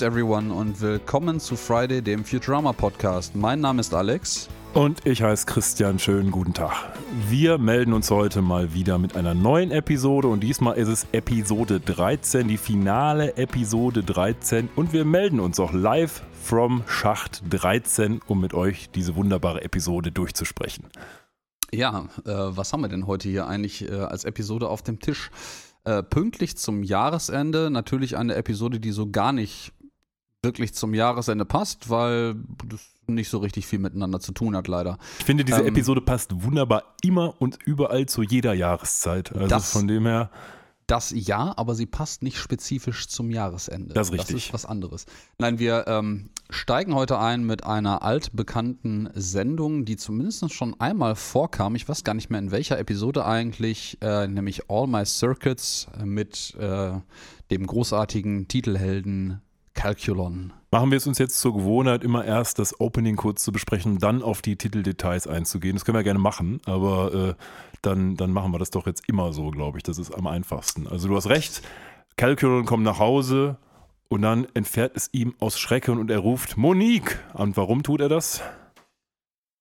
Greetings everyone und willkommen zu Friday, dem Futurama Podcast. Mein Name ist Alex. Und ich heiße Christian. Schönen guten Tag. Wir melden uns heute mal wieder mit einer neuen Episode und diesmal ist es Episode 13, die finale Episode 13. Und wir melden uns auch live from Schacht 13, um mit euch diese wunderbare Episode durchzusprechen. Ja, äh, was haben wir denn heute hier eigentlich äh, als Episode auf dem Tisch? Äh, pünktlich zum Jahresende natürlich eine Episode, die so gar nicht wirklich zum Jahresende passt, weil das nicht so richtig viel miteinander zu tun hat, leider. Ich finde, diese ähm, Episode passt wunderbar immer und überall zu jeder Jahreszeit. Also das, von dem her. Das ja, aber sie passt nicht spezifisch zum Jahresende. Das ist richtig. Das ist was anderes. Nein, wir ähm, steigen heute ein mit einer altbekannten Sendung, die zumindest schon einmal vorkam. Ich weiß gar nicht mehr in welcher Episode eigentlich, äh, nämlich All My Circuits mit äh, dem großartigen Titelhelden Calculon. Machen wir es uns jetzt zur Gewohnheit, immer erst das Opening kurz zu besprechen, dann auf die Titeldetails einzugehen. Das können wir gerne machen, aber äh, dann, dann machen wir das doch jetzt immer so, glaube ich. Das ist am einfachsten. Also du hast recht, Calculon kommt nach Hause und dann entfährt es ihm aus Schrecken und er ruft Monique. Und warum tut er das?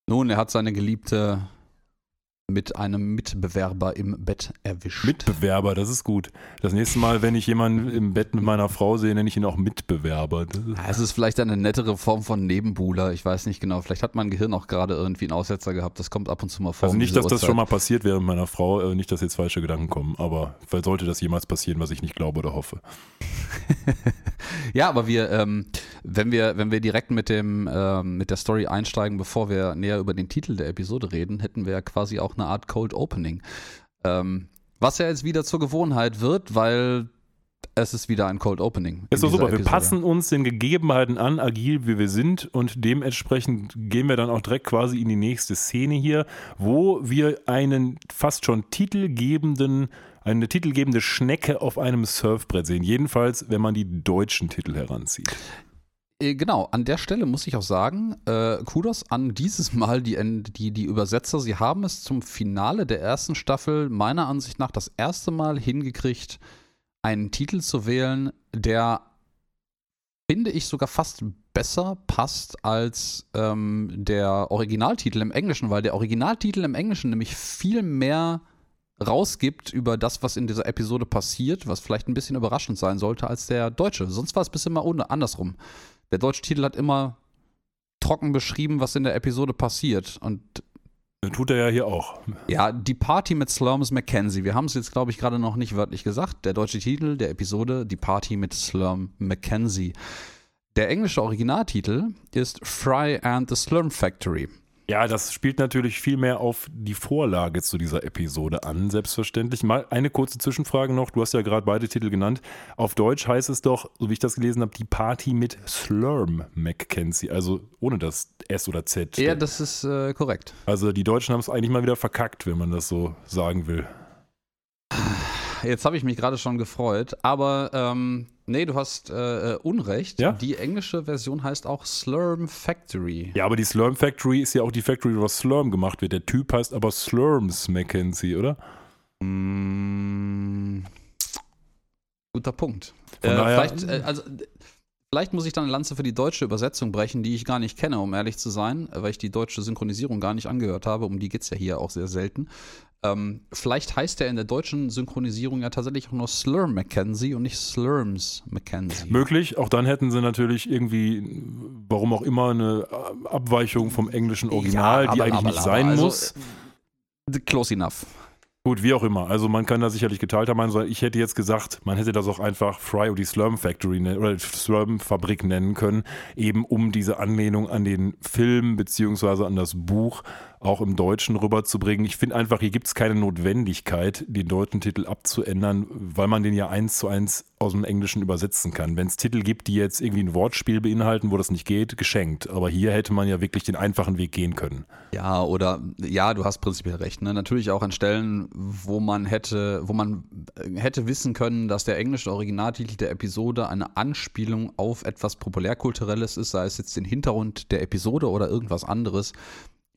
Nun, er hat seine Geliebte mit einem Mitbewerber im Bett erwischt. Mitbewerber, das ist gut. Das nächste Mal, wenn ich jemanden im Bett mit meiner Frau sehe, nenne ich ihn auch Mitbewerber. Es ist vielleicht eine nettere Form von Nebenbuhler. Ich weiß nicht genau. Vielleicht hat mein Gehirn auch gerade irgendwie einen Aussetzer gehabt. Das kommt ab und zu mal vor. Also nicht, dass das schon mal passiert wäre mit meiner Frau. Äh, nicht, dass jetzt falsche Gedanken kommen. Aber sollte das jemals passieren, was ich nicht glaube oder hoffe. ja, aber wir, ähm, wenn wir, wenn wir direkt mit dem, ähm, mit der Story einsteigen, bevor wir näher über den Titel der Episode reden, hätten wir ja quasi auch eine Art Cold Opening. Ähm, was ja jetzt wieder zur Gewohnheit wird, weil es ist wieder ein Cold Opening. Ist doch super. Episode. Wir passen uns den Gegebenheiten an, agil wie wir sind, und dementsprechend gehen wir dann auch direkt quasi in die nächste Szene hier, wo wir einen fast schon titelgebenden, eine titelgebende Schnecke auf einem Surfbrett sehen. Jedenfalls, wenn man die deutschen Titel heranzieht. Äh, genau, an der Stelle muss ich auch sagen, äh, Kudos an dieses Mal die, die, die Übersetzer. Sie haben es zum Finale der ersten Staffel meiner Ansicht nach das erste Mal hingekriegt, einen Titel zu wählen, der, finde ich, sogar fast besser passt als ähm, der Originaltitel im Englischen, weil der Originaltitel im Englischen nämlich viel mehr rausgibt über das, was in dieser Episode passiert, was vielleicht ein bisschen überraschend sein sollte als der deutsche. Sonst war es bis immer andersrum. Der deutsche Titel hat immer trocken beschrieben, was in der Episode passiert. Und Tut er ja hier auch. Ja, die Party mit Slurms Mackenzie. Wir haben es jetzt, glaube ich, gerade noch nicht wörtlich gesagt. Der deutsche Titel der Episode, die Party mit Slurm Mackenzie. Der englische Originaltitel ist Fry and the Slurm Factory. Ja, das spielt natürlich viel mehr auf die Vorlage zu dieser Episode an, selbstverständlich. Mal eine kurze Zwischenfrage noch. Du hast ja gerade beide Titel genannt. Auf Deutsch heißt es doch, so wie ich das gelesen habe, die Party mit Slurm Mackenzie, also ohne das S oder Z. Ja, das ist äh, korrekt. Also die Deutschen haben es eigentlich mal wieder verkackt, wenn man das so sagen will. Jetzt habe ich mich gerade schon gefreut, aber ähm, Nee, du hast äh, äh, Unrecht. Ja? Die englische Version heißt auch Slurm Factory. Ja, aber die Slurm Factory ist ja auch die Factory, wo Slurm gemacht wird. Der Typ heißt aber Slurms Mackenzie, oder? Mm, guter Punkt. Äh, vielleicht, äh, also, vielleicht muss ich dann eine Lanze für die deutsche Übersetzung brechen, die ich gar nicht kenne, um ehrlich zu sein, weil ich die deutsche Synchronisierung gar nicht angehört habe. Um die geht es ja hier auch sehr selten. Ähm, vielleicht heißt er in der deutschen Synchronisierung ja tatsächlich auch nur Slur Mackenzie und nicht Slurms Mackenzie. Möglich, auch dann hätten sie natürlich irgendwie, warum auch immer, eine Abweichung vom englischen Original, ja, aber, die eigentlich aber, nicht aber, sein also, muss. Äh, close enough. Gut, wie auch immer. Also man kann da sicherlich geteilt haben. Also ich hätte jetzt gesagt, man hätte das auch einfach Fry oder die Slurm Factory oder Slurm Fabrik nennen können, eben um diese Anlehnung an den Film beziehungsweise an das Buch auch im Deutschen rüberzubringen. Ich finde einfach, hier gibt es keine Notwendigkeit, den deutschen Titel abzuändern, weil man den ja eins zu eins aus dem Englischen übersetzen kann. Wenn es Titel gibt, die jetzt irgendwie ein Wortspiel beinhalten, wo das nicht geht, geschenkt. Aber hier hätte man ja wirklich den einfachen Weg gehen können. Ja, oder ja, du hast prinzipiell recht. Ne? Natürlich auch an Stellen, wo man hätte, wo man hätte wissen können, dass der englische Originaltitel der Episode eine Anspielung auf etwas populärkulturelles ist, sei es jetzt den Hintergrund der Episode oder irgendwas anderes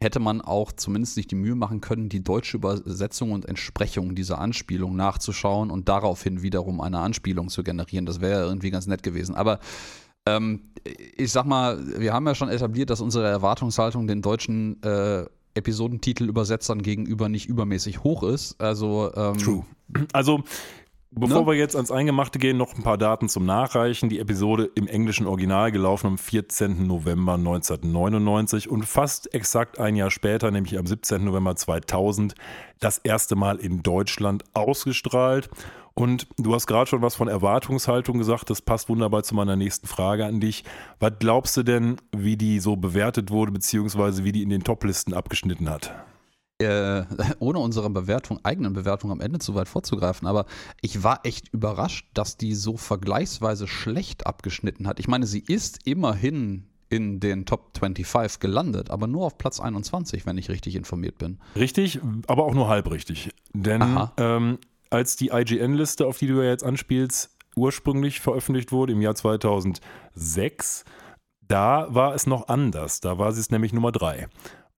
hätte man auch zumindest sich die Mühe machen können, die deutsche Übersetzung und Entsprechung dieser Anspielung nachzuschauen und daraufhin wiederum eine Anspielung zu generieren. Das wäre irgendwie ganz nett gewesen. Aber Ähm, ich sag mal, wir haben ja schon etabliert, dass unsere Erwartungshaltung den deutschen äh, Episodentitelübersetzern gegenüber nicht übermäßig hoch ist. Also ähm, True. Also Bevor Ne? wir jetzt ans Eingemachte gehen, noch ein paar Daten zum Nachreichen. Die Episode im englischen Original gelaufen am 14. November 1999 und fast exakt ein Jahr später, nämlich am 17. November 2000, das erste Mal in Deutschland ausgestrahlt. Und du hast gerade schon was von Erwartungshaltung gesagt, das passt wunderbar zu meiner nächsten Frage an dich. Was glaubst du denn, wie die so bewertet wurde, beziehungsweise wie die in den Toplisten abgeschnitten hat? Äh, ohne unsere Bewertung, eigenen Bewertung am Ende zu weit vorzugreifen, aber ich war echt überrascht, dass die so vergleichsweise schlecht abgeschnitten hat. Ich meine, sie ist immerhin in den Top 25 gelandet, aber nur auf Platz 21, wenn ich richtig informiert bin. Richtig, aber auch nur halb richtig. Denn ähm, als die IGN-Liste, auf die du ja jetzt anspielst, ursprünglich veröffentlicht wurde im Jahr 2006, da war es noch anders. Da war sie es nämlich Nummer 3.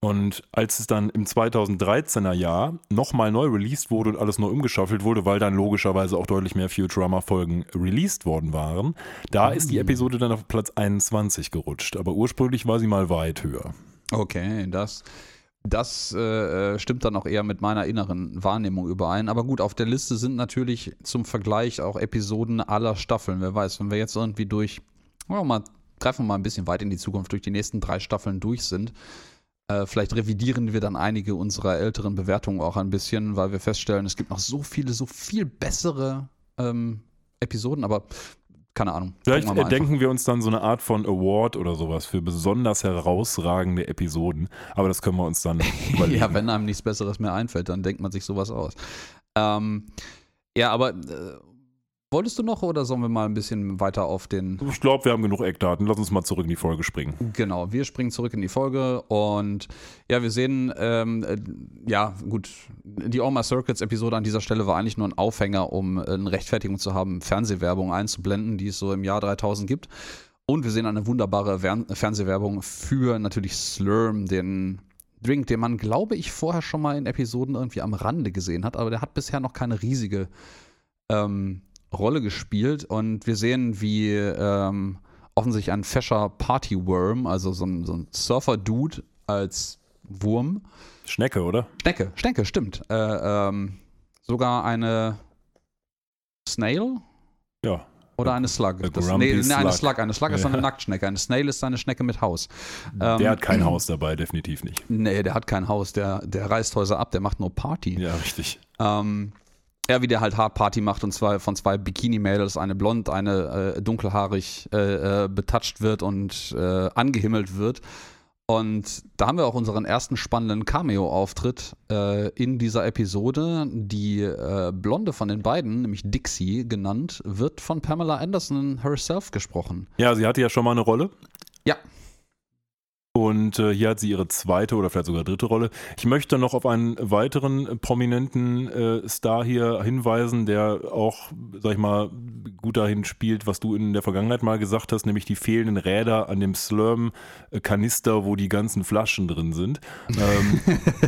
Und als es dann im 2013er Jahr nochmal neu released wurde und alles neu umgeschaffelt wurde, weil dann logischerweise auch deutlich mehr Futurama-Folgen released worden waren, da ist die Episode dann auf Platz 21 gerutscht. Aber ursprünglich war sie mal weit höher. Okay, das, das äh, äh, stimmt dann auch eher mit meiner inneren Wahrnehmung überein. Aber gut, auf der Liste sind natürlich zum Vergleich auch Episoden aller Staffeln. Wer weiß, wenn wir jetzt irgendwie durch, wir mal, greifen wir mal ein bisschen weit in die Zukunft, durch die nächsten drei Staffeln durch sind, äh, vielleicht revidieren wir dann einige unserer älteren Bewertungen auch ein bisschen, weil wir feststellen, es gibt noch so viele, so viel bessere ähm, Episoden, aber keine Ahnung. Vielleicht denken wir uns dann so eine Art von Award oder sowas für besonders herausragende Episoden. Aber das können wir uns dann überlegen. Ja, wenn einem nichts Besseres mehr einfällt, dann denkt man sich sowas aus. Ähm, ja, aber äh, wolltest du noch oder sollen wir mal ein bisschen weiter auf den. Ich glaube, wir haben genug Eckdaten. Lass uns mal zurück in die Folge springen. Genau, wir springen zurück in die Folge und ja, wir sehen, ähm, äh, ja, gut, die All My Circuits Episode an dieser Stelle war eigentlich nur ein Aufhänger, um äh, eine Rechtfertigung zu haben, Fernsehwerbung einzublenden, die es so im Jahr 3000 gibt. Und wir sehen eine wunderbare Wern- Fernsehwerbung für natürlich Slurm, den Drink, den man, glaube ich, vorher schon mal in Episoden irgendwie am Rande gesehen hat, aber der hat bisher noch keine riesige ähm, Rolle gespielt. Und wir sehen, wie ähm, offensichtlich ein fescher Partyworm, also so ein, so ein Surfer-Dude als Wurm. Schnecke, oder? Schnecke, Schnecke, stimmt. Äh, ähm, sogar eine Snail Ja. oder eine Slug. Das, nee, nee, eine slug. Slug. Eine Slug ist Ja. eine Nacktschnecke. Eine Snail ist eine Schnecke mit Haus. Ähm, der hat kein Haus dabei, definitiv nicht. Nee, der hat kein Haus. Der, der reißt Häuser ab. Der macht nur Party. Ja, richtig. Ähm, ja, wie der halt Hard macht und zwar von zwei Bikini-Mädels, eine blond, eine äh, dunkelhaarig äh, äh, betatscht wird und äh, angehimmelt wird. Und da haben wir auch unseren ersten spannenden Cameo-Auftritt äh, in dieser Episode. Die äh, Blonde von den beiden, nämlich Dixie genannt, wird von Pamela Anderson herself gesprochen. Ja, sie hatte ja schon mal eine Rolle. Und äh, hier hat sie ihre zweite oder vielleicht sogar dritte Rolle. Ich möchte noch auf einen weiteren prominenten äh, Star hier hinweisen, der auch, sag ich mal, gut dahin spielt, was du in der Vergangenheit mal gesagt hast, nämlich die fehlenden Räder an dem Slurm-Kanister, wo die ganzen Flaschen drin sind. Ähm,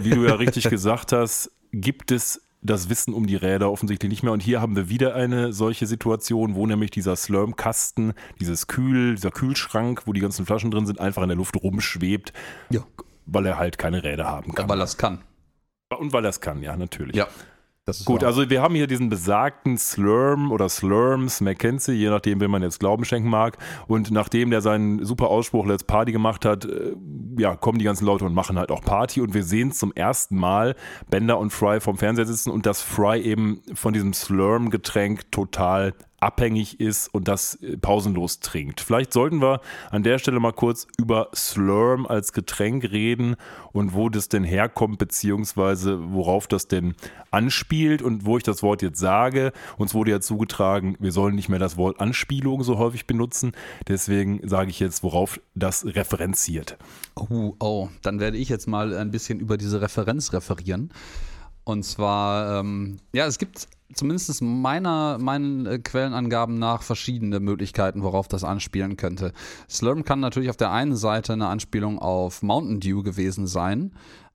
wie du ja richtig gesagt hast, gibt es das Wissen um die Räder offensichtlich nicht mehr. Und hier haben wir wieder eine solche Situation, wo nämlich dieser Slurm-Kasten, dieses Kühl, dieser Kühlschrank, wo die ganzen Flaschen drin sind, einfach in der Luft rumschwebt, Ja. weil er halt keine Räder haben kann. Weil das kann. Und weil er es kann, ja, natürlich. Ja. Gut, wahr. also wir haben hier diesen besagten Slurm oder Slurms Mackenzie, je nachdem, wem man jetzt Glauben schenken mag. Und nachdem der seinen super Ausspruch Let's Party gemacht hat, äh, ja, kommen die ganzen Leute und machen halt auch Party. Und wir sehen zum ersten Mal Bender und Fry vom Fernseher sitzen und dass Fry eben von diesem Slurm-Getränk total abhängig ist und das äh, pausenlos trinkt. Vielleicht sollten wir an der Stelle mal kurz über Slurm als Getränk reden und wo das denn herkommt, beziehungsweise worauf das denn anspielt und wo ich das Wort jetzt sage. Uns wurde ja zugetragen, wir sollen nicht mehr das Wort Anspielung so häufig benutzen. Deswegen sage ich jetzt, worauf das referenziert. Oh, oh, dann werde ich jetzt mal ein bisschen über diese Referenz referieren. Und zwar, ähm, ja, es gibt zumindest meiner, meinen äh, Quellenangaben nach verschiedene Möglichkeiten, worauf das anspielen könnte. Slurm kann natürlich auf der einen Seite eine Anspielung auf Mountain Dew gewesen sein.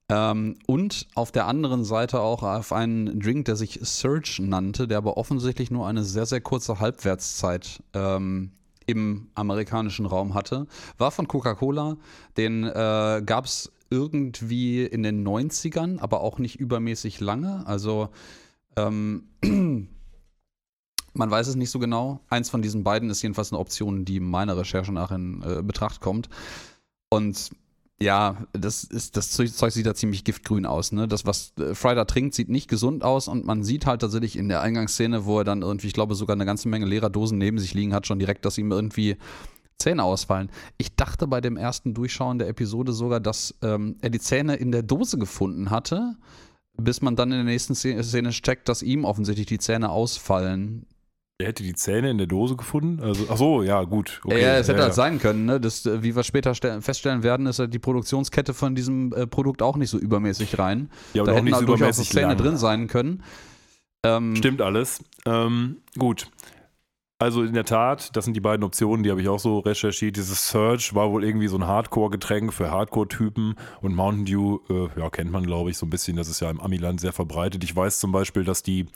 Ähm, und auf der anderen Seite auch auf einen Drink, der sich Surge nannte, der aber offensichtlich nur eine sehr, sehr kurze Halbwertszeit ähm, im amerikanischen Raum hatte, war von Coca-Cola. Den äh, gab es irgendwie in den 90ern, aber auch nicht übermäßig lange. Also ähm, man weiß es nicht so genau. Eins von diesen beiden ist jedenfalls eine Option, die meiner Recherche nach in äh, Betracht kommt. Und ja, das ist das Zeug sieht da ziemlich giftgrün aus. Ne? Das, was äh, Fry da trinkt, sieht nicht gesund aus und man sieht halt tatsächlich in der Eingangsszene, wo er dann irgendwie, ich glaube, sogar eine ganze Menge leerer Dosen neben sich liegen hat, schon direkt, dass ihm irgendwie Zähne ausfallen. Ich dachte bei dem ersten Durchschauen der Episode sogar, dass ähm, er die Zähne in der Dose gefunden hatte, bis man dann in der nächsten Szene checkt, dass ihm offensichtlich die Zähne ausfallen. Er hätte die Zähne in der Dose gefunden? Also, ach so, ja, gut. Okay. Ja, es hätte ja, halt sein können. Ne? Das, äh, wie wir später feststellen werden, ist halt die Produktionskette von diesem äh, Produkt auch nicht so übermäßig rein. Ja, aber da hätten halt so durchaus Zähne lang. drin sein können. Ähm, Stimmt alles. Ähm, gut. Also in der Tat, das sind die beiden Optionen, die habe ich auch so recherchiert. Dieses Surge war wohl irgendwie so ein Hardcore-Getränk für Hardcore-Typen und Mountain Dew, äh, ja, kennt man glaube ich so ein bisschen, das ist ja im Amiland sehr verbreitet. Ich weiß zum Beispiel, dass die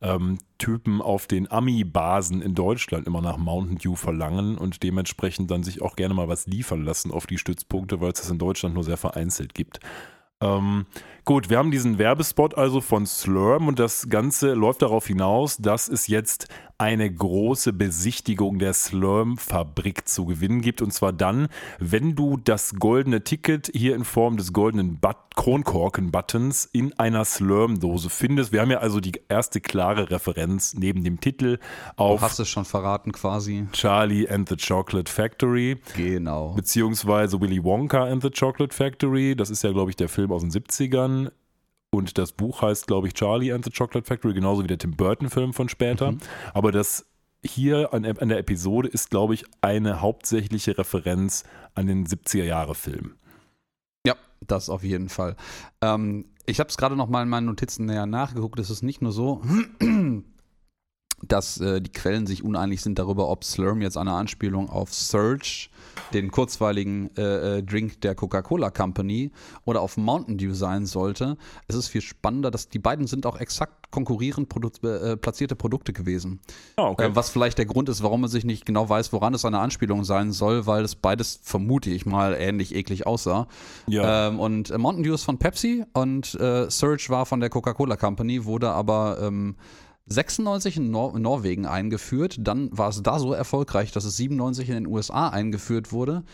ähm, Typen auf den Ami-Basen in Deutschland immer nach Mountain Dew verlangen und dementsprechend dann sich auch gerne mal was liefern lassen auf die Stützpunkte, weil es das in Deutschland nur sehr vereinzelt gibt. Ähm, gut, wir haben diesen Werbespot also von Slurm und das Ganze läuft darauf hinaus, dass es jetzt eine große Besichtigung der Slurm-Fabrik zu gewinnen gibt. Und zwar dann, wenn du das goldene Ticket hier in Form des goldenen But Kronkorken-Buttons in einer Slurm-Dose findest. Wir haben ja also die erste klare Referenz neben dem Titel auf. Du hast es schon verraten quasi. Charlie and the Chocolate Factory. Genau. Beziehungsweise Willy Wonka and the Chocolate Factory. Das ist ja, glaube ich, der Film aus den 70ern. Und das Buch heißt, glaube ich, Charlie and the Chocolate Factory, genauso wie der Tim Burton-Film von später. Mhm. Aber das hier an, an der Episode ist, glaube ich, eine hauptsächliche Referenz an den 70er-Jahre-Film. Ja, das auf jeden Fall. Ähm, ich habe es gerade noch mal in meinen Notizen näher nachgeguckt. Es ist nicht nur so, dass äh, die Quellen sich uneinig sind darüber, ob Slurm jetzt eine Anspielung auf Surge den kurzweiligen äh, äh, Drink der Coca-Cola Company oder auf Mountain Dew sein sollte. Es ist viel spannender, dass die beiden sind auch exakt konkurrierend produ äh, platzierte Produkte gewesen. Oh, okay. äh, was vielleicht der Grund ist, warum man sich nicht genau weiß, woran es eine Anspielung sein soll, weil es beides, vermute ich mal, ähnlich eklig aussah. Ja. Ähm, und äh, Mountain Dew ist von Pepsi und äh, Surge war von der Coca-Cola Company, wurde aber ähm, 96 in Nor Norwegen eingeführt, dann war es da so erfolgreich, dass es 97 in den USA eingeführt wurde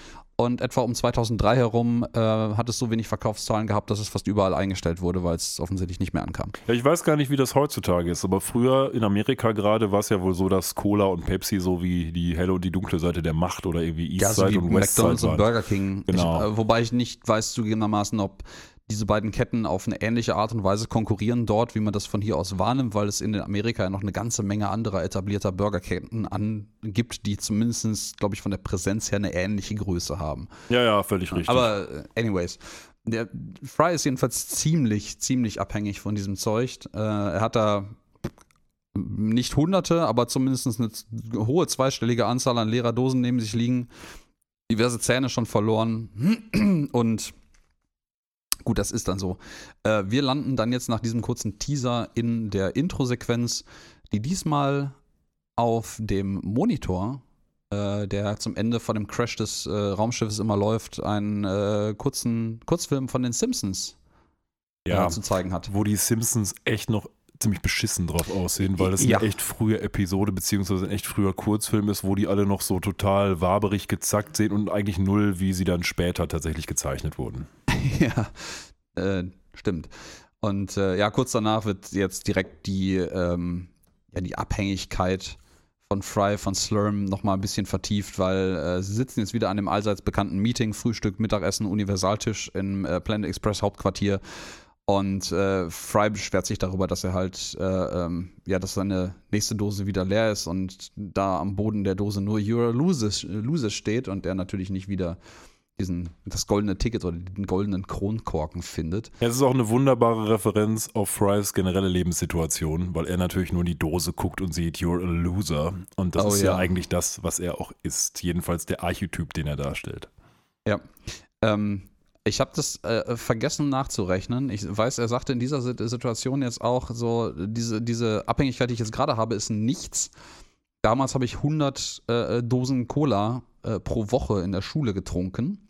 und etwa um 2003 herum äh, hat es so wenig Verkaufszahlen gehabt, dass es fast überall eingestellt wurde, weil es offensichtlich nicht mehr ankam. Ja, ich weiß gar nicht, wie das heutzutage ist, aber früher in Amerika gerade war es ja wohl so, dass Cola und Pepsi so wie die helle und die dunkle Seite der Macht oder irgendwie Eastside ja, so und Westside McDonald's und Burger King. Genau. Ich, äh, wobei ich nicht weiß zugegebenermaßen, ob diese beiden Ketten auf eine ähnliche Art und Weise konkurrieren dort, wie man das von hier aus wahrnimmt, weil es in Amerika ja noch eine ganze Menge anderer etablierter Burgerketten angibt, die zumindest, glaube ich, von der Präsenz her eine ähnliche Größe haben. Ja, ja, völlig richtig. Aber äh, anyways, der Fry ist jedenfalls ziemlich, ziemlich abhängig von diesem Zeug. Äh, er hat da nicht hunderte, aber zumindest eine hohe zweistellige Anzahl an leerer Dosen neben sich liegen, diverse Zähne schon verloren und Gut, das ist dann so. Äh, wir landen dann jetzt nach diesem kurzen Teaser in der Intro-Sequenz, die diesmal auf dem Monitor, äh, der zum Ende von dem Crash des äh, Raumschiffes immer läuft, einen äh, kurzen Kurzfilm von den Simpsons äh, ja, zu zeigen hat. Wo die Simpsons echt noch ziemlich beschissen drauf aussehen, weil das ja. eine echt frühe Episode beziehungsweise ein echt früher Kurzfilm ist, wo die alle noch so total waberig gezackt sehen und eigentlich null, wie sie dann später tatsächlich gezeichnet wurden. ja, äh, stimmt. Und äh, ja, kurz danach wird jetzt direkt die, ähm, ja, die Abhängigkeit von Fry, von Slurm nochmal ein bisschen vertieft, weil äh, sie sitzen jetzt wieder an dem allseits bekannten Meeting, Frühstück, Mittagessen, Universaltisch im äh, Planet Express Hauptquartier und äh, Fry beschwert sich darüber, dass er halt, äh, ähm, ja, dass seine nächste Dose wieder leer ist und da am Boden der Dose nur You're a Loses, Loses steht und er natürlich nicht wieder diesen, das goldene Ticket oder den goldenen Kronkorken findet. Es ist auch eine wunderbare Referenz auf Frys generelle Lebenssituation, weil er natürlich nur in die Dose guckt und sieht, you're a loser. Und das oh, ist ja. ja eigentlich das, was er auch ist. Jedenfalls der Archetyp, den er darstellt. Ja. Ähm, ich habe das äh, vergessen nachzurechnen. Ich weiß, er sagte in dieser Situation jetzt auch so, diese, diese Abhängigkeit, die ich jetzt gerade habe, ist nichts. damals habe ich 100 äh, Dosen Cola äh, pro Woche in der Schule getrunken.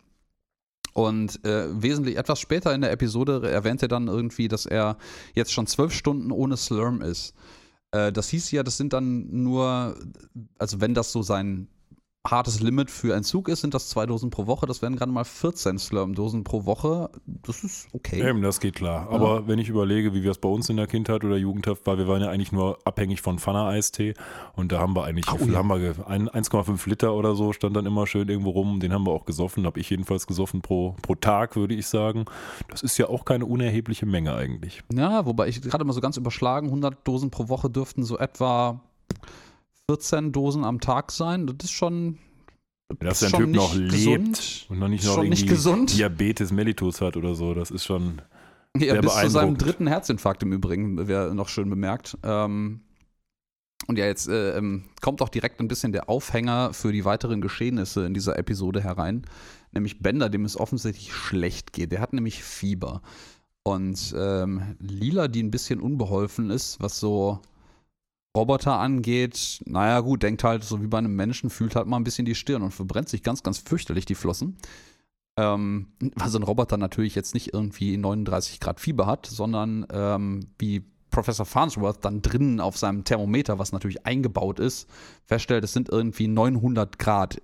Und äh, wesentlich etwas später in der Episode erwähnt er dann irgendwie, dass er jetzt schon zwölf Stunden ohne Slurm ist. Äh, das hieß ja, das sind dann nur, also wenn das so sein hartes Limit für Entzug ist, sind das zwei Dosen pro Woche. Das wären gerade mal 14 Slurm-Dosen pro Woche. Das ist okay. Eben, das geht klar. Aber Ja. wenn ich überlege, wie wir es bei uns in der Kindheit oder Jugendhaft war, wir waren ja eigentlich nur abhängig von Pfanne-Eistee und da haben wir eigentlich, Oh, viel ja. haben wir, ge- ein- 1,5 Liter oder so stand dann immer schön irgendwo rum. Den haben wir auch gesoffen, habe ich jedenfalls gesoffen pro, pro Tag, würde ich sagen. Das ist ja auch keine unerhebliche Menge eigentlich. Ja, wobei ich gerade mal so ganz überschlagen, 100 Dosen pro Woche dürften so etwa 14 Dosen am Tag sein. Das ist schon. Dass ist der Typ noch nicht lebt gesund. und noch nicht noch nicht irgendwie gesund. Diabetes mellitus hat oder so, das ist schon Ja, Sehr bis zu seinem dritten Herzinfarkt im Übrigen, wäre noch schön bemerkt. Ähm, und ja, jetzt äh, ähm, kommt auch direkt ein bisschen der Aufhänger für die weiteren Geschehnisse in dieser Episode herein. Nämlich Bender, dem es offensichtlich schlecht geht. Der hat nämlich Fieber. Und ähm, Lila, die ein bisschen unbeholfen ist, was so Roboter angeht, naja gut, denkt halt so wie bei einem Menschen, fühlt halt mal ein bisschen die Stirn und verbrennt sich ganz, ganz fürchterlich die Flossen. Ähm, weil so ein Roboter natürlich jetzt nicht irgendwie 39 Grad Fieber hat, sondern ähm, wie Professor Farnsworth dann drinnen auf seinem Thermometer, was natürlich eingebaut ist, feststellt, es sind irgendwie 900 Grad.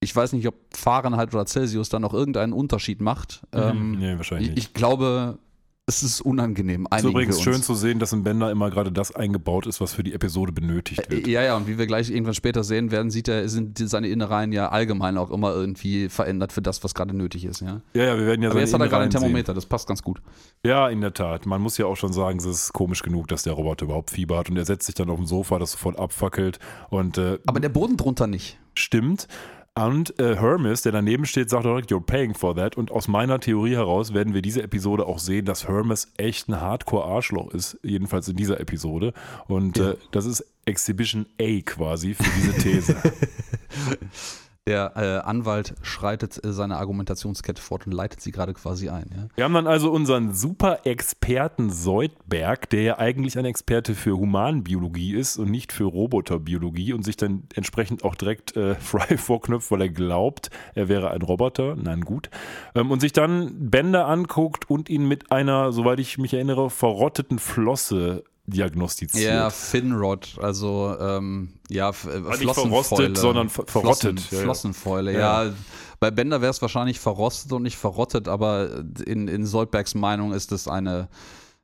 Ich weiß nicht, ob Fahrenheit oder Celsius da noch irgendeinen Unterschied macht. Ähm, nee, wahrscheinlich ich, nicht. ich glaube, es ist unangenehm. Es ist übrigens schön zu sehen, dass im Bänder immer gerade das eingebaut ist, was für die Episode benötigt wird. Äh, Ja, ja, und wie wir gleich irgendwann später sehen werden, sieht er, sind seine Innereien ja allgemein auch immer irgendwie verändert für das, was gerade nötig ist, ja. Ja, ja, wir werden ja Aber jetzt hat er gerade ein Innereien sehen. Thermometer, das passt ganz gut. Ja, in der Tat. Man muss ja auch schon sagen, es ist komisch genug, dass der Roboter überhaupt Fieber hat und er setzt sich dann auf dem Sofa, das sofort abfackelt und äh, Aber der Boden drunter nicht. stimmt. Und äh, Hermes, der daneben steht, sagt direkt, you're paying for that. Und aus meiner Theorie heraus werden wir diese Episode auch sehen, dass Hermes echt ein Hardcore-Arschloch ist, jedenfalls in dieser Episode. Und Ja. äh, das ist Exhibition A quasi für diese These. Der äh, Anwalt schreitet äh, seine Argumentationskette fort und leitet sie gerade quasi ein. Ja? Wir haben dann also unseren Super-Experten Seudberg, der ja eigentlich ein Experte für Humanbiologie ist und nicht für Roboterbiologie und sich dann entsprechend auch direkt äh, Fry vorknüpft, weil er glaubt, er wäre ein Roboter. Nein, gut. Ähm, und sich dann Bänder anguckt und ihn mit einer, soweit ich mich erinnere, verrotteten Flosse diagnostiziert. Ja, Finrod, also ähm, ja, äh, nicht Flossenfäule. verrostet, sondern ver- verrottet. Flossen, Ja, ja. Flossenfäule, Ja. ja. Bei Bender wäre es wahrscheinlich verrostet und nicht verrottet, aber in, in Soldbergs Meinung ist es eine,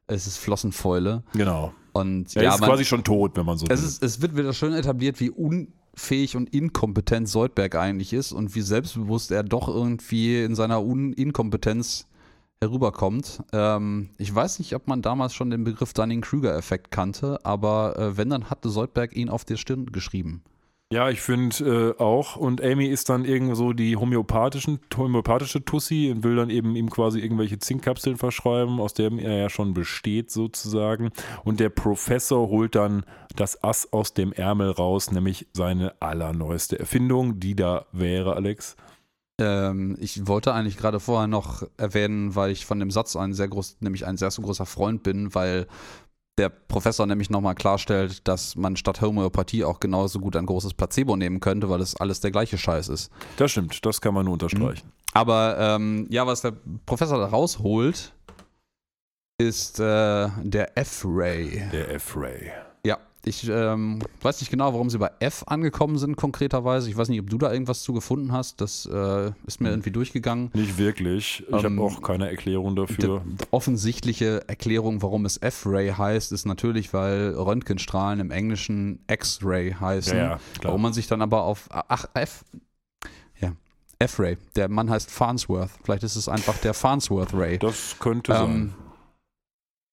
es ist Flossenfäule. Genau. Und Er ja, ist man, quasi schon tot, wenn man so es, will. ist, es wird wieder schön etabliert, wie unfähig und inkompetent Soldberg eigentlich ist und wie selbstbewusst er doch irgendwie in seiner Un Inkompetenz herüberkommt. Ähm, ich weiß nicht, ob man damals schon den Begriff Dunning-Kruger-Effekt kannte, aber äh, wenn, dann hatte Soldberg ihn auf der Stirn geschrieben. Ja, ich finde äh, auch. Und Amy ist dann irgend so die homöopathischen, homöopathische Tussi und will dann eben ihm quasi irgendwelche Zinkkapseln verschreiben, aus denen er ja schon besteht sozusagen. Und der Professor holt dann das Ass aus dem Ärmel raus, nämlich seine allerneueste Erfindung, die da wäre, Alex. Ähm, ich wollte eigentlich gerade vorher noch erwähnen, weil ich von dem Satz ein sehr groß, nämlich ein sehr so großer Freund bin, weil der Professor nämlich nochmal klarstellt, dass man statt Homöopathie auch genauso gut ein großes Placebo nehmen könnte, weil das alles der gleiche Scheiß ist. Das stimmt, das kann man nur unterstreichen. Aber ähm, ja, was der Professor da rausholt, ist äh, der F-Ray. Der F-Ray. Ich ähm, weiß nicht genau, warum sie bei F angekommen sind, konkreterweise. Ich weiß nicht, ob du da irgendwas zu gefunden hast. Das äh, ist mir irgendwie durchgegangen. Nicht wirklich. Ich Ähm, habe auch keine Erklärung dafür. Die offensichtliche Erklärung, warum es F-Ray heißt, ist natürlich, weil Röntgenstrahlen im Englischen X-Ray heißen. Ja, ja, klar. Warum man sich dann aber auf. Ach, F. Ja. F-Ray. Der Mann heißt Farnsworth. Vielleicht ist es einfach der Farnsworth Ray. Das könnte sein. Ähm,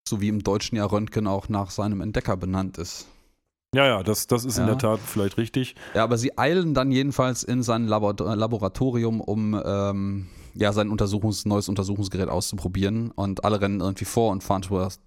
so wie im Deutschen ja Röntgen auch nach seinem Entdecker benannt ist. Ja, ja, das, das ist in Ja. der Tat vielleicht richtig. Ja, aber sie eilen dann jedenfalls in sein Labor Laboratorium, um ähm, ja, sein Untersuchungs neues Untersuchungsgerät auszuprobieren. Und alle rennen irgendwie vor und Farnsworth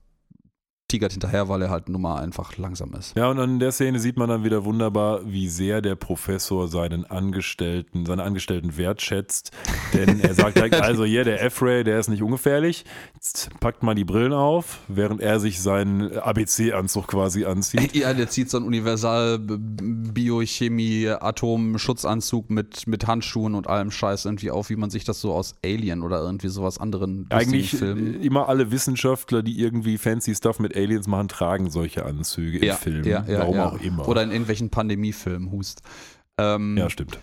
tigert hinterher, weil er halt nun mal einfach langsam ist. Ja, und an der Szene sieht man dann wieder wunderbar, wie sehr der Professor seinen Angestellten, seine Angestellten wertschätzt. Denn er sagt direkt, also hier, der F-Ray, der ist nicht ungefährlich. Jetzt packt mal die Brillen auf, während er sich seinen ABC-Anzug quasi anzieht. Ja, der zieht so einen Universal-Biochemie-Atom-Schutzanzug mit, mit Handschuhen und allem Scheiß irgendwie auf, wie man sich das so aus Alien oder irgendwie sowas anderen Eigentlich Filmen. immer alle Wissenschaftler, die irgendwie fancy Stuff mit Aliens machen, tragen solche Anzüge ja, in Filmen. Ja, ja, Warum auch immer. Oder in irgendwelchen Pandemiefilmen, Hust. Ähm, ja, stimmt.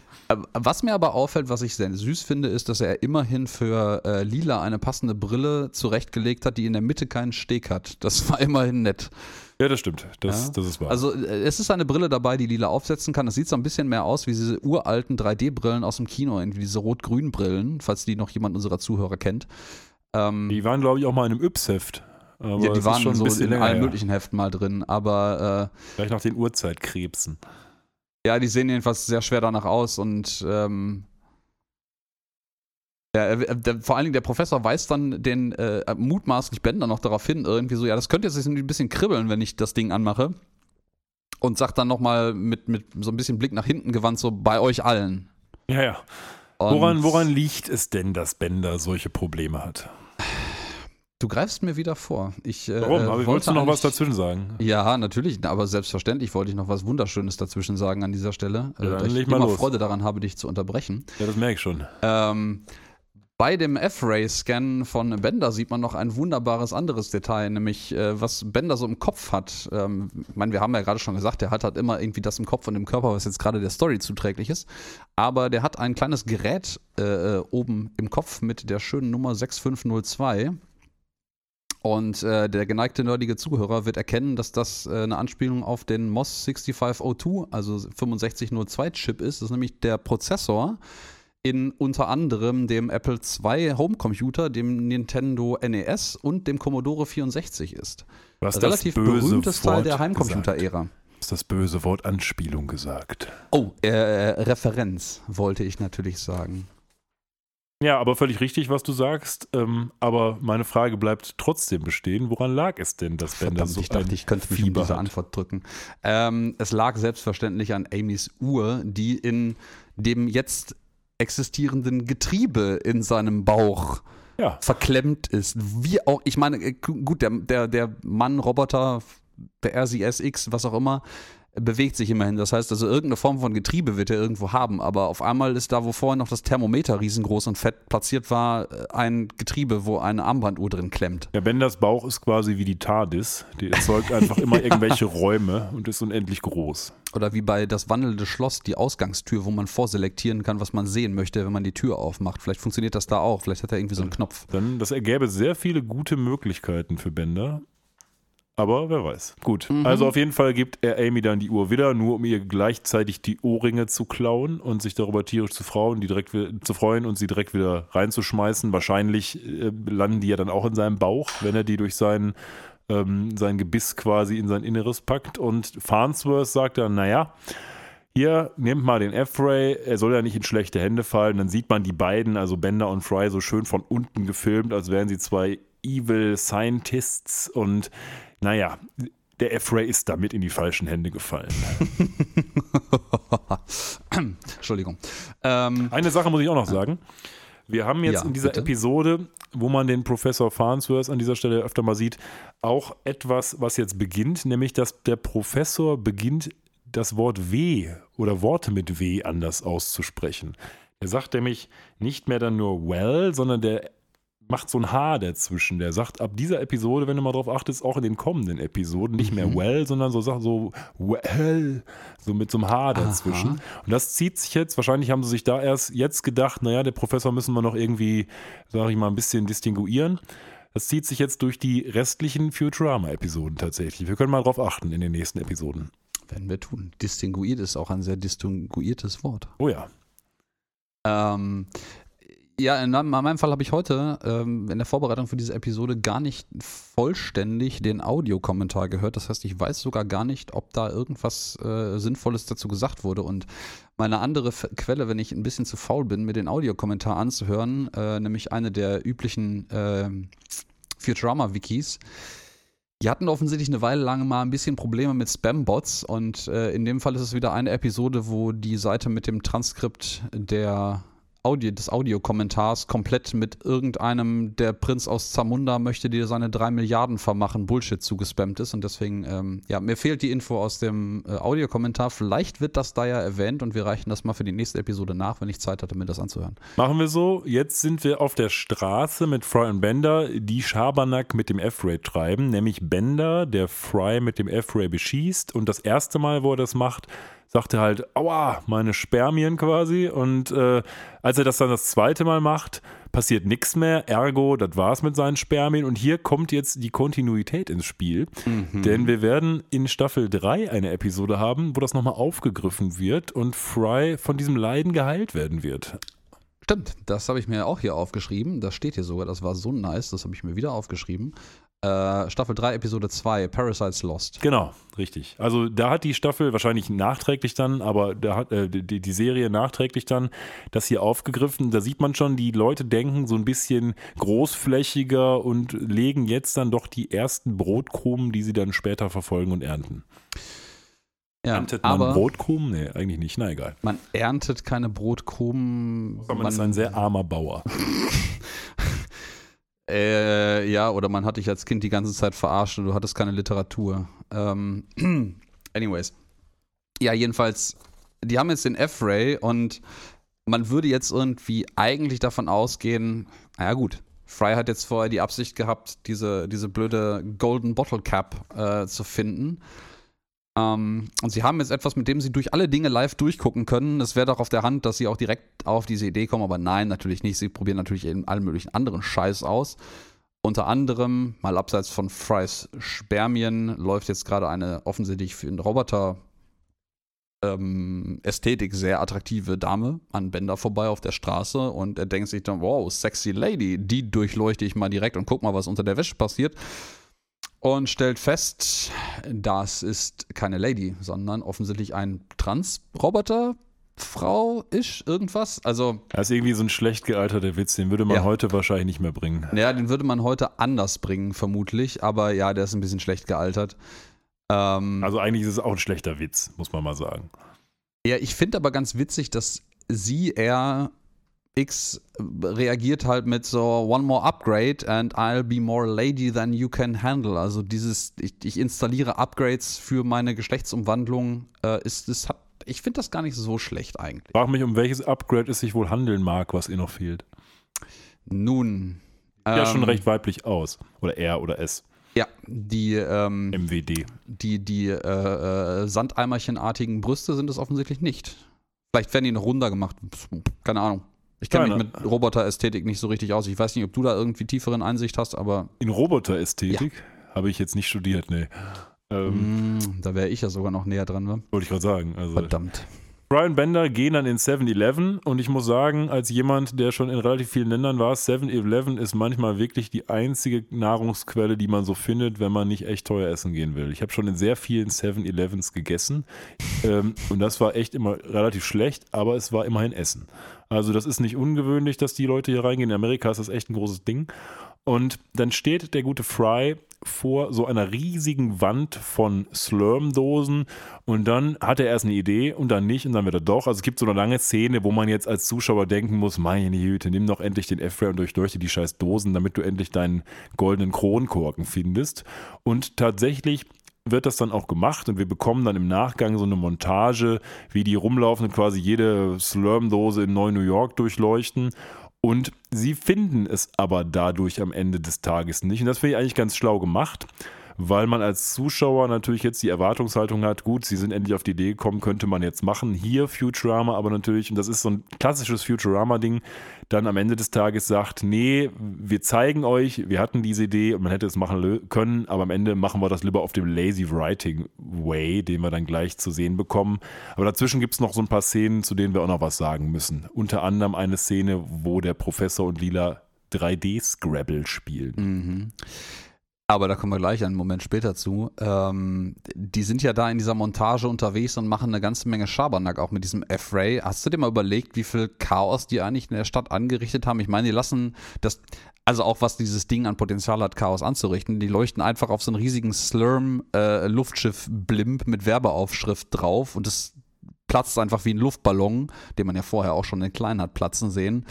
Was mir aber auffällt, was ich sehr süß finde, ist, dass er immerhin für äh, Lila eine passende Brille zurechtgelegt hat, die in der Mitte keinen Steg hat. Das war immerhin nett. Ja, das stimmt. Das, Ja. das ist wahr. Also äh, es ist eine Brille dabei, die Lila aufsetzen kann. Das sieht so ein bisschen mehr aus wie diese uralten 3D-Brillen aus dem Kino, irgendwie diese rot-grün Brillen, falls die noch jemand unserer Zuhörer kennt. Ähm, die waren, glaube ich, auch mal in einem Yps-Heft. Aber ja, die waren schon so in länger allen her. möglichen Heften mal drin, aber äh, Gleich nach den Urzeitkrebsen. Ja, die sehen jedenfalls sehr schwer danach aus und ähm, ja, er- der, vor allen Dingen der Professor weist dann den äh, mutmaßlich Bender noch darauf hin, irgendwie so, ja, das könnte jetzt ein bisschen kribbeln, wenn ich das Ding anmache. Und sagt dann nochmal mit, mit so ein bisschen Blick nach hinten gewandt, so bei euch allen. Ja, ja. Und Woran, woran liegt es denn, dass Bender solche Probleme hat? Du greifst mir wieder vor. Ich, äh, Warum? äh, Aber wollte wolltest du noch was dazwischen sagen? Ja, natürlich, aber selbstverständlich wollte ich noch was Wunderschönes dazwischen sagen an dieser Stelle, Ja, äh, da ich immer los. Freude daran habe, dich zu unterbrechen. Ja, das merke ich schon. Ähm, bei dem F-Ray-Scan von Bender sieht man noch ein wunderbares anderes Detail, nämlich äh, was Bender so im Kopf hat. Ähm, ich meine, wir haben ja gerade schon gesagt, der hat halt immer irgendwie das im Kopf und im Körper, was jetzt gerade der Story zuträglich ist. Aber der hat ein kleines Gerät äh, äh, oben im Kopf mit der schönen Nummer 6502. Und äh, der geneigte nerdige Zuhörer wird erkennen, dass das äh, eine Anspielung auf den MOS 6502, also 6502-Chip ist. Das ist nämlich der Prozessor in unter anderem dem Apple II Homecomputer, dem Nintendo NES und dem Commodore 64 ist. Hast Relativ das böse berühmtes Teil Wort der gesagt. Heimcomputer-Ära. Hast das böse Wort Anspielung gesagt. Oh, äh, Referenz wollte ich natürlich sagen. Ja, aber völlig richtig, was du sagst. Ähm, aber meine Frage bleibt trotzdem bestehen. Woran lag es denn, dass Bender Verdammt, so ich dachte, ich könnte mich um Fieber diese hat? Antwort drücken. Ähm, es lag selbstverständlich an Amys Uhr, die in dem jetzt existierenden Getriebe in seinem Bauch Ja, verklemmt ist. Wie auch, ich meine, äh, gut, der, der, der Mann, Roboter, der RCSX, was auch immer, bewegt sich immerhin. Das heißt also, irgendeine Form von Getriebe wird er irgendwo haben, aber auf einmal ist da, wo vorher noch das Thermometer riesengroß und fett platziert war, äh, ein Getriebe, wo eine Armbanduhr drin klemmt. der Benders Bauch ist quasi wie die TARDIS. Die erzeugt einfach immer irgendwelche Räume und ist unendlich groß. Oder wie bei das wandelnde Schloss, die Ausgangstür, wo man vorselektieren kann, was man sehen möchte, wenn man die Tür aufmacht. Vielleicht funktioniert das da auch. Vielleicht hat er irgendwie so einen Knopf. Dann, das ergäbe sehr viele gute Möglichkeiten für Bender. Aber wer weiß. Gut. Mhm. Also auf jeden Fall gibt er Amy dann die Uhr wieder, nur um ihr gleichzeitig die Ohrringe zu klauen und sich darüber tierisch zu, frauen, die direkt, zu freuen und sie direkt wieder reinzuschmeißen. Wahrscheinlich äh, landen die ja dann auch in seinem Bauch, wenn er die durch seinen, ähm, sein Gebiss quasi in sein Inneres packt. Und Farnsworth sagt dann, naja, hier, nehmt mal den F-Ray, er soll ja nicht in schlechte Hände fallen. Dann sieht man die beiden, also Bender und Fry, so schön von unten gefilmt, als wären sie zwei Evil Scientists. Und naja, der F-Ray ist damit in die falschen Hände gefallen. Entschuldigung. Ähm, Eine Sache muss ich auch noch sagen. Wir haben jetzt Ja, in dieser bitte. Episode, wo man den Professor Farnsworth an dieser Stelle öfter mal sieht, auch etwas, was jetzt beginnt, nämlich dass der Professor beginnt, das Wort W oder Worte mit W anders auszusprechen. Er sagt nämlich nicht mehr dann nur well, sondern der macht so ein H dazwischen. Der sagt ab dieser Episode, wenn du mal drauf achtest, auch in den kommenden Episoden nicht mehr Mhm. well, sondern so sagt so well, so mit so einem H dazwischen. Aha. Und das zieht sich jetzt, wahrscheinlich haben sie sich da erst jetzt gedacht, naja, der Professor müssen wir noch irgendwie, sage ich mal, ein bisschen distinguieren. Das zieht sich jetzt durch die restlichen Futurama-Episoden tatsächlich. Wir können mal drauf achten in den nächsten Episoden. werden wir tun. Distinguiert ist auch ein sehr distinguiertes Wort. Oh ja. Ähm, ja, in meinem, in meinem Fall habe ich heute ähm, in der Vorbereitung für diese Episode gar nicht vollständig den Audiokommentar gehört. Das heißt, ich weiß sogar gar nicht, ob da irgendwas äh, Sinnvolles dazu gesagt wurde. Und meine andere F Quelle, wenn ich ein bisschen zu faul bin, mir den Audiokommentar anzuhören, äh, nämlich eine der üblichen äh, Futurama-Wikis, Die hatten offensichtlich eine Weile lang mal ein bisschen Probleme mit Spam-Bots und äh, in dem Fall ist es wieder eine Episode, wo die Seite mit dem Transkript der Audio, des Audiokommentars komplett mit irgendeinem, der Prinz aus Zamunda möchte dir seine drei Milliarden vermachen, Bullshit zugespammt ist. Und deswegen, ähm, ja, mir fehlt die Info aus dem äh, Audiokommentar. Vielleicht wird das da ja erwähnt und wir reichen das mal für die nächste Episode nach, wenn ich Zeit hatte, mir das anzuhören. Machen wir so. Jetzt sind wir auf der Straße mit Fry und Bender, die Schabernack mit dem F-Ray treiben, nämlich Bender, der Fry mit dem F-Ray beschießt. Und das erste Mal, wo er das macht, sagt er halt, aua, meine Spermien quasi. Und äh, als er das dann das zweite Mal macht, passiert nichts mehr. Ergo, das war's mit seinen Spermien. Und hier kommt jetzt die Kontinuität ins Spiel. Mhm. Denn wir werden in Staffel 3 eine Episode haben, wo das nochmal aufgegriffen wird und Fry von diesem Leiden geheilt werden wird. Stimmt, das habe ich mir auch hier aufgeschrieben. Das steht hier sogar, das war so nice, das habe ich mir wieder aufgeschrieben. Äh, Staffel 3, Episode 2, Parasites Lost. Genau, richtig. Also da hat die Staffel wahrscheinlich nachträglich dann, aber da hat äh, die, die Serie nachträglich dann das hier aufgegriffen. Da sieht man schon, die Leute denken so ein bisschen großflächiger und legen jetzt dann doch die ersten Brotkrumen, die sie dann später verfolgen und ernten. Ja, erntet man aber Brotkrumen? Nee, eigentlich nicht. Na egal. Man erntet keine Brotkrumen. Man, man ist ein sehr armer Bauer. Äh, ja, oder man hat dich als Kind die ganze Zeit verarscht und du hattest keine Literatur. Ähm, anyways. Ja, jedenfalls, die haben jetzt den F-Ray und man würde jetzt irgendwie eigentlich davon ausgehen, naja gut, Fry hat jetzt vorher die Absicht gehabt, diese, diese blöde Golden Bottle Cap äh, zu finden. Ähm, und sie haben jetzt etwas, mit dem sie durch alle Dinge live durchgucken können. Es wäre doch auf der Hand, dass sie auch direkt auf diese Idee kommen, aber nein, natürlich nicht. Sie probieren natürlich eben allen möglichen anderen Scheiß aus. Unter anderem, mal abseits von Frys Spermien, läuft jetzt gerade eine offensichtlich für den Roboter ähm, Ästhetik sehr attraktive Dame an Bender vorbei auf der Straße und er denkt sich dann, wow, sexy Lady, die durchleuchte ich mal direkt und guck mal, was unter der Wäsche passiert und stellt fest, das ist keine Lady, sondern offensichtlich ein Trans-Roboter. Frau ist irgendwas. Also. Das ist irgendwie so ein schlecht gealterter Witz, den würde man ja. heute wahrscheinlich nicht mehr bringen. Ja, den würde man heute anders bringen, vermutlich. Aber ja, der ist ein bisschen schlecht gealtert. Ähm, also eigentlich ist es auch ein schlechter Witz, muss man mal sagen. Ja, ich finde aber ganz witzig, dass sie eher X reagiert halt mit so One more upgrade and I'll be more lady than you can handle. Also dieses, ich, ich installiere Upgrades für meine Geschlechtsumwandlung, äh, ist, das hat, ich finde das gar nicht so schlecht eigentlich. Frag mich, um welches Upgrade es sich wohl handeln mag, was ihr noch fehlt. Nun. Ja, ähm, schon recht weiblich aus. Oder er oder es. Ja, die ähm, MWD. Die, die äh, äh, Sandeimerchenartigen Brüste sind es offensichtlich nicht. Vielleicht werden die noch runder gemacht. Keine Ahnung. Ich kenne mich mit Roboterästhetik nicht so richtig aus. Ich weiß nicht, ob du da irgendwie tieferen Einsicht hast, aber. In Roboterästhetik ja. habe ich jetzt nicht studiert, nee. Ähm, mm, da wäre ich ja sogar noch näher dran, wa? Wollte ich gerade sagen. Also, Verdammt. Brian Bender gehen dann in 7-Eleven und ich muss sagen, als jemand, der schon in relativ vielen Ländern war, 7-Eleven ist manchmal wirklich die einzige Nahrungsquelle, die man so findet, wenn man nicht echt teuer essen gehen will. Ich habe schon in sehr vielen 7-Elevens gegessen ähm, und das war echt immer relativ schlecht, aber es war immerhin Essen. Also das ist nicht ungewöhnlich, dass die Leute hier reingehen. In Amerika ist das echt ein großes Ding. Und dann steht der gute Fry vor so einer riesigen Wand von Slurm-Dosen und dann hat er erst eine Idee und dann nicht und dann wieder doch. Also es gibt so eine lange Szene, wo man jetzt als Zuschauer denken muss, meine Güte, nimm doch endlich den F-Ray und durchleuchte die scheiß Dosen, damit du endlich deinen goldenen Kronkorken findest. Und tatsächlich wird das dann auch gemacht und wir bekommen dann im Nachgang so eine Montage, wie die rumlaufen und quasi jede Slurm-Dose in Neu-New York durchleuchten und sie finden es aber dadurch am Ende des Tages nicht. Und das finde ich eigentlich ganz schlau gemacht weil man als Zuschauer natürlich jetzt die Erwartungshaltung hat, gut, sie sind endlich auf die Idee gekommen, könnte man jetzt machen. Hier Futurama, aber natürlich, und das ist so ein klassisches Futurama-Ding, dann am Ende des Tages sagt, nee, wir zeigen euch, wir hatten diese Idee und man hätte es machen können, aber am Ende machen wir das lieber auf dem Lazy Writing Way, den wir dann gleich zu sehen bekommen. Aber dazwischen gibt es noch so ein paar Szenen, zu denen wir auch noch was sagen müssen. Unter anderem eine Szene, wo der Professor und Lila 3D-Scrabble spielen. Mhm. Aber da kommen wir gleich einen Moment später zu. Ähm, die sind ja da in dieser Montage unterwegs und machen eine ganze Menge Schabernack auch mit diesem F-Ray. Hast du dir mal überlegt, wie viel Chaos die eigentlich in der Stadt angerichtet haben? Ich meine, die lassen das, also auch was dieses Ding an Potenzial hat, Chaos anzurichten, die leuchten einfach auf so einen riesigen Slurm-Luftschiff-Blimp äh, mit Werbeaufschrift drauf und das platzt einfach wie ein Luftballon, den man ja vorher auch schon in klein hat platzen sehen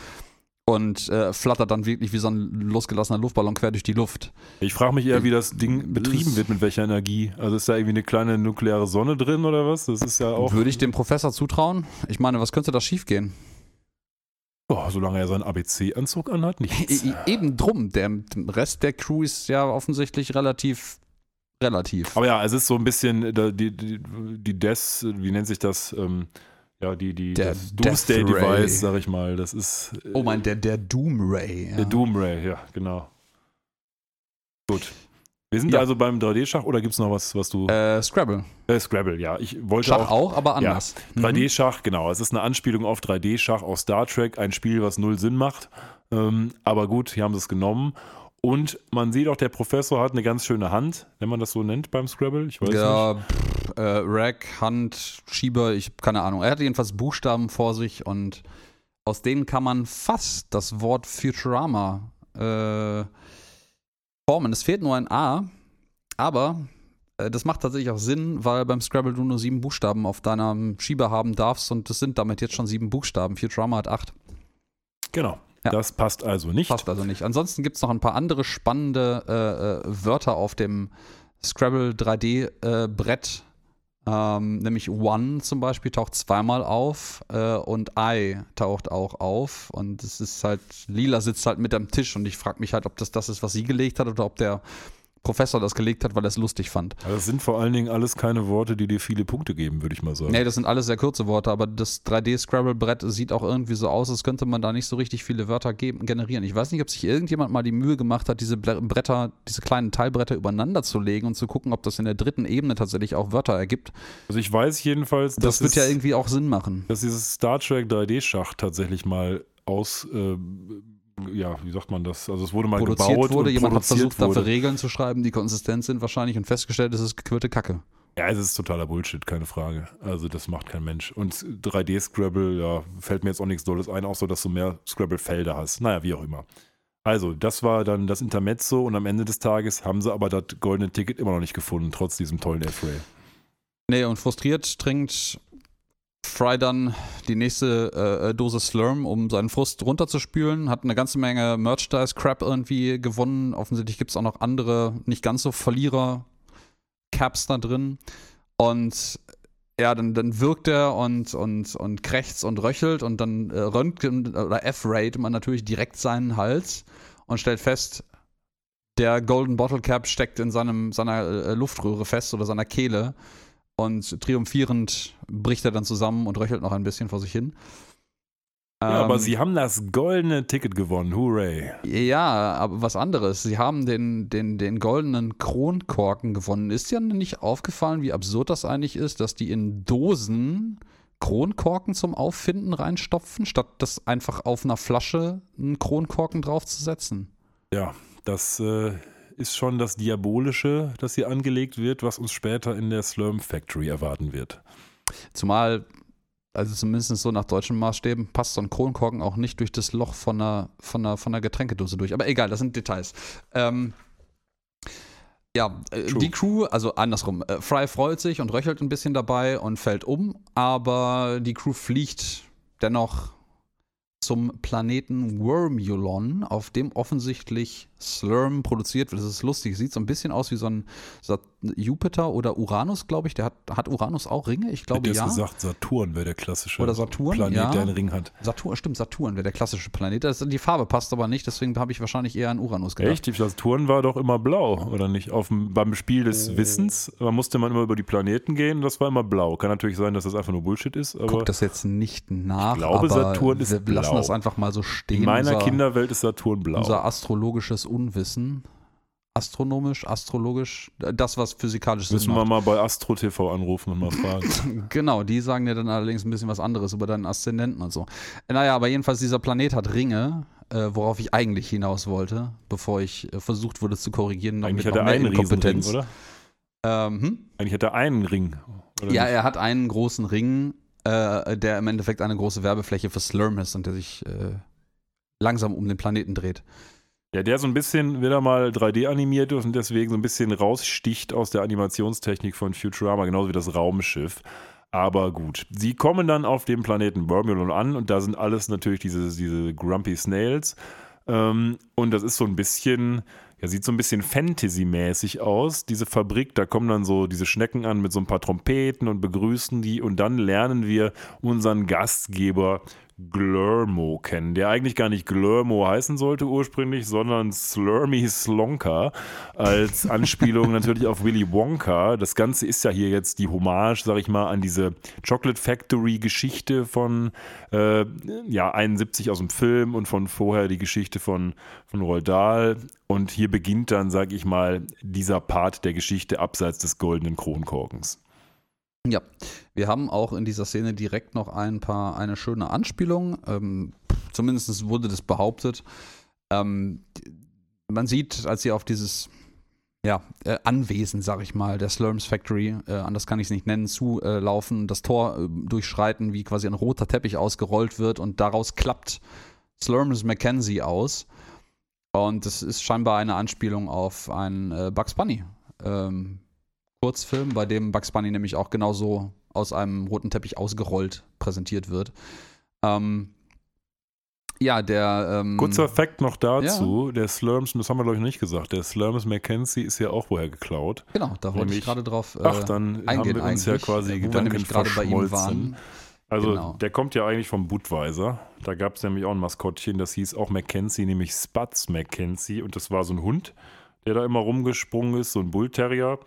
und äh, flattert dann wirklich wie so ein losgelassener Luftballon quer durch die Luft. Ich frage mich eher, wie das Ding betrieben wird, mit welcher Energie. Also ist da irgendwie eine kleine nukleare Sonne drin oder was? Das ist ja auch. Würde ich dem Professor zutrauen? Ich meine, was könnte da schiefgehen? Oh, solange er seinen ABC-Anzug anhat, nichts. E eben drum. Der Rest der Crew ist ja offensichtlich relativ. Relativ. Aber ja, es ist so ein bisschen die, die, die Des, wie nennt sich das? Ähm, ja, die, die der das Doomsday-Device, sag ich mal, das ist. Äh, oh mein, der, der Doom Ray. Ja. Der Doom Ray, ja, genau. Gut. Wir sind ja. also beim 3D-Schach oder gibt es noch was, was du. Äh, Scrabble. Äh, Scrabble, ja. Ich wollte Schach auch, auch aber anders. Ja, 3D-Schach, mhm. genau. Es ist eine Anspielung auf 3D-Schach aus Star Trek, ein Spiel, was null Sinn macht. Ähm, aber gut, hier haben sie es genommen. Und man sieht auch, der Professor hat eine ganz schöne Hand, wenn man das so nennt beim Scrabble. Ich weiß ja, nicht. Pff, äh, Rack, Hand, Schieber, ich habe keine Ahnung. Er hat jedenfalls Buchstaben vor sich und aus denen kann man fast das Wort Futurama äh, formen. Es fehlt nur ein A, aber äh, das macht tatsächlich auch Sinn, weil beim Scrabble du nur sieben Buchstaben auf deinem Schieber haben darfst und das sind damit jetzt schon sieben Buchstaben. Futurama hat acht. Genau. Ja. Das passt also nicht. Passt also nicht. Ansonsten gibt es noch ein paar andere spannende äh, äh Wörter auf dem Scrabble 3D-Brett. Äh, ähm, nämlich One zum Beispiel taucht zweimal auf äh, und I taucht auch auf. Und es ist halt, Lila sitzt halt mit am Tisch und ich frage mich halt, ob das das ist, was sie gelegt hat oder ob der Professor das gelegt hat, weil er es lustig fand. das sind vor allen Dingen alles keine Worte, die dir viele Punkte geben, würde ich mal sagen. Nee, das sind alles sehr kurze Worte, aber das 3D-Scrabble-Brett sieht auch irgendwie so aus, als könnte man da nicht so richtig viele Wörter geben, generieren. Ich weiß nicht, ob sich irgendjemand mal die Mühe gemacht hat, diese Bretter, diese kleinen Teilbretter übereinander zu legen und zu gucken, ob das in der dritten Ebene tatsächlich auch Wörter ergibt. Also ich weiß jedenfalls, dass das wird ja irgendwie auch Sinn machen. Dass dieses Star Trek 3D-Schach tatsächlich mal aus äh, ja, wie sagt man das? Also es wurde mal produziert gebaut wurde, jemand hat versucht, wurde. dafür Regeln zu schreiben, die konsistent sind wahrscheinlich und festgestellt, es ist gequirlte Kacke. Ja, es ist totaler Bullshit, keine Frage. Also das macht kein Mensch. Und 3D-Scrabble, ja, fällt mir jetzt auch nichts Dolles ein, auch so, dass du mehr Scrabble-Felder hast. Naja, wie auch immer. Also, das war dann das Intermezzo und am Ende des Tages haben sie aber das goldene Ticket immer noch nicht gefunden, trotz diesem tollen F-Ray. Nee, und frustriert trinkt Fry dann die nächste äh, Dose Slurm, um seinen Frust runterzuspülen. Hat eine ganze Menge Merchandise-Crap irgendwie gewonnen. Offensichtlich gibt es auch noch andere, nicht ganz so Verlierer-Caps da drin. Und ja, dann, dann wirkt er und, und, und krächzt und röchelt und dann äh, röntgen oder F-Rate man natürlich direkt seinen Hals und stellt fest, der Golden Bottle Cap steckt in seinem, seiner äh, Luftröhre fest oder seiner Kehle. Und triumphierend bricht er dann zusammen und röchelt noch ein bisschen vor sich hin. Ja, ähm, aber sie haben das goldene Ticket gewonnen, hooray. Ja, aber was anderes. Sie haben den, den, den goldenen Kronkorken gewonnen. Ist ja nicht aufgefallen, wie absurd das eigentlich ist, dass die in Dosen Kronkorken zum Auffinden reinstopfen, statt das einfach auf einer Flasche einen Kronkorken draufzusetzen? Ja, das äh, ist schon das Diabolische, das hier angelegt wird, was uns später in der Slurm Factory erwarten wird. Zumal, also zumindest so nach deutschen Maßstäben, passt so ein Kronkorken auch nicht durch das Loch von einer, von einer, von einer Getränkedose durch. Aber egal, das sind Details. Ähm, ja, äh, True. die Crew, also andersrum, äh, Fry freut sich und röchelt ein bisschen dabei und fällt um, aber die Crew fliegt dennoch zum Planeten Wormulon, auf dem offensichtlich Slurm produziert wird. Das ist lustig. Sieht so ein bisschen aus wie so ein Jupiter oder Uranus, glaube ich. Der hat, hat Uranus auch Ringe? Ich glaube ja. Du gesagt, Saturn wäre der klassische oder Saturn, Planet, ja. der einen Ring hat. Saturn, stimmt, Saturn wäre der klassische Planet. Das, die Farbe passt aber nicht, deswegen habe ich wahrscheinlich eher an Uranus gedacht. Echt? Die Saturn war doch immer blau, oder nicht? Auf beim Spiel des oh. Wissens da musste man immer über die Planeten gehen, das war immer blau. Kann natürlich sein, dass das einfach nur Bullshit ist. Aber Guck das jetzt nicht nach. Ich glaube, Saturn ist wir blau. lassen das einfach mal so stehen. In meiner unser, Kinderwelt ist Saturn blau. Unser astrologisches Unwissen astronomisch, astrologisch, das, was physikalisch ist. Müssen wir mal bei Astro TV anrufen und mal fragen. genau, die sagen dir dann allerdings ein bisschen was anderes über deinen Aszendenten und so. Naja, aber jedenfalls, dieser Planet hat Ringe äh, worauf ich eigentlich hinaus wollte, bevor ich äh, versucht wurde zu korrigieren. Noch Eigentlich hat er einen Riesenring, oder? Ähm, hm? Eigentlich hat er einen Ring. ja, nicht? er hat einen großen Ring, äh, der im Endeffekt eine große Werbefläche für Slurm ist und der sich äh, langsam um den Planeten dreht. Ja, der so ein bisschen wieder mal 3D animiert ist und deswegen so ein bisschen raussticht aus der Animationstechnik von Futurama, genauso wie das Raumschiff. Aber gut, sie kommen dann auf dem Planeten Wormulon an und da sind alles natürlich diese, diese Grumpy Snails. Ähm, und das ist so ein bisschen, ja, sieht so ein bisschen Fantasy-mäßig aus. Diese Fabrik, da kommen dann so diese Schnecken an mit so ein paar Trompeten und begrüßen die und dann lernen wir unseren Gastgeber Glurmo kennen, der eigentlich gar nicht Glurmo heißen sollte ursprünglich, sondern Slurmy Slonka als Anspielung natürlich auf Willy Wonka. Das Ganze ist ja hier jetzt die Hommage, sag ich mal, an diese Chocolate Factory Geschichte von äh, ja 71 aus dem Film und von vorher die Geschichte von von Roald Dahl. Und hier beginnt dann, sag ich mal, dieser Part der Geschichte abseits des goldenen Kronkorkens. Ja, wir haben auch in dieser Szene direkt noch ein paar, eine schöne Anspielung. Ähm, zumindest wurde das behauptet. Ähm, man sieht, als sie auf dieses ja, äh, Anwesen, sag ich mal, der Slurms Factory, äh, anders kann ich es nicht nennen, zulaufen, äh, das Tor äh, durchschreiten, wie quasi ein roter Teppich ausgerollt wird und daraus klappt Slurms Mackenzie aus. Und das ist scheinbar eine Anspielung auf einen äh, Bugs Bunny. Ähm, Kurzfilm, bei dem Bugs Bunny nämlich auch genauso aus einem roten Teppich ausgerollt präsentiert wird. Ähm, ja, der. Ähm, Kurzer Fakt noch dazu: ja. Der Slurms, das haben wir glaube ich noch nicht gesagt, der Slurms Mackenzie ist ja auch woher geklaut. Genau, da wollte ich gerade drauf äh, ach, dann eingehen. Haben wir uns ja quasi Gedanken gerade bei ihm waren. Also genau. der kommt ja eigentlich vom Budweiser. Da gab es nämlich auch ein Maskottchen, das hieß auch Mackenzie, nämlich Spatz Mackenzie. Und das war so ein Hund, der da immer rumgesprungen ist, so ein Bullterrier.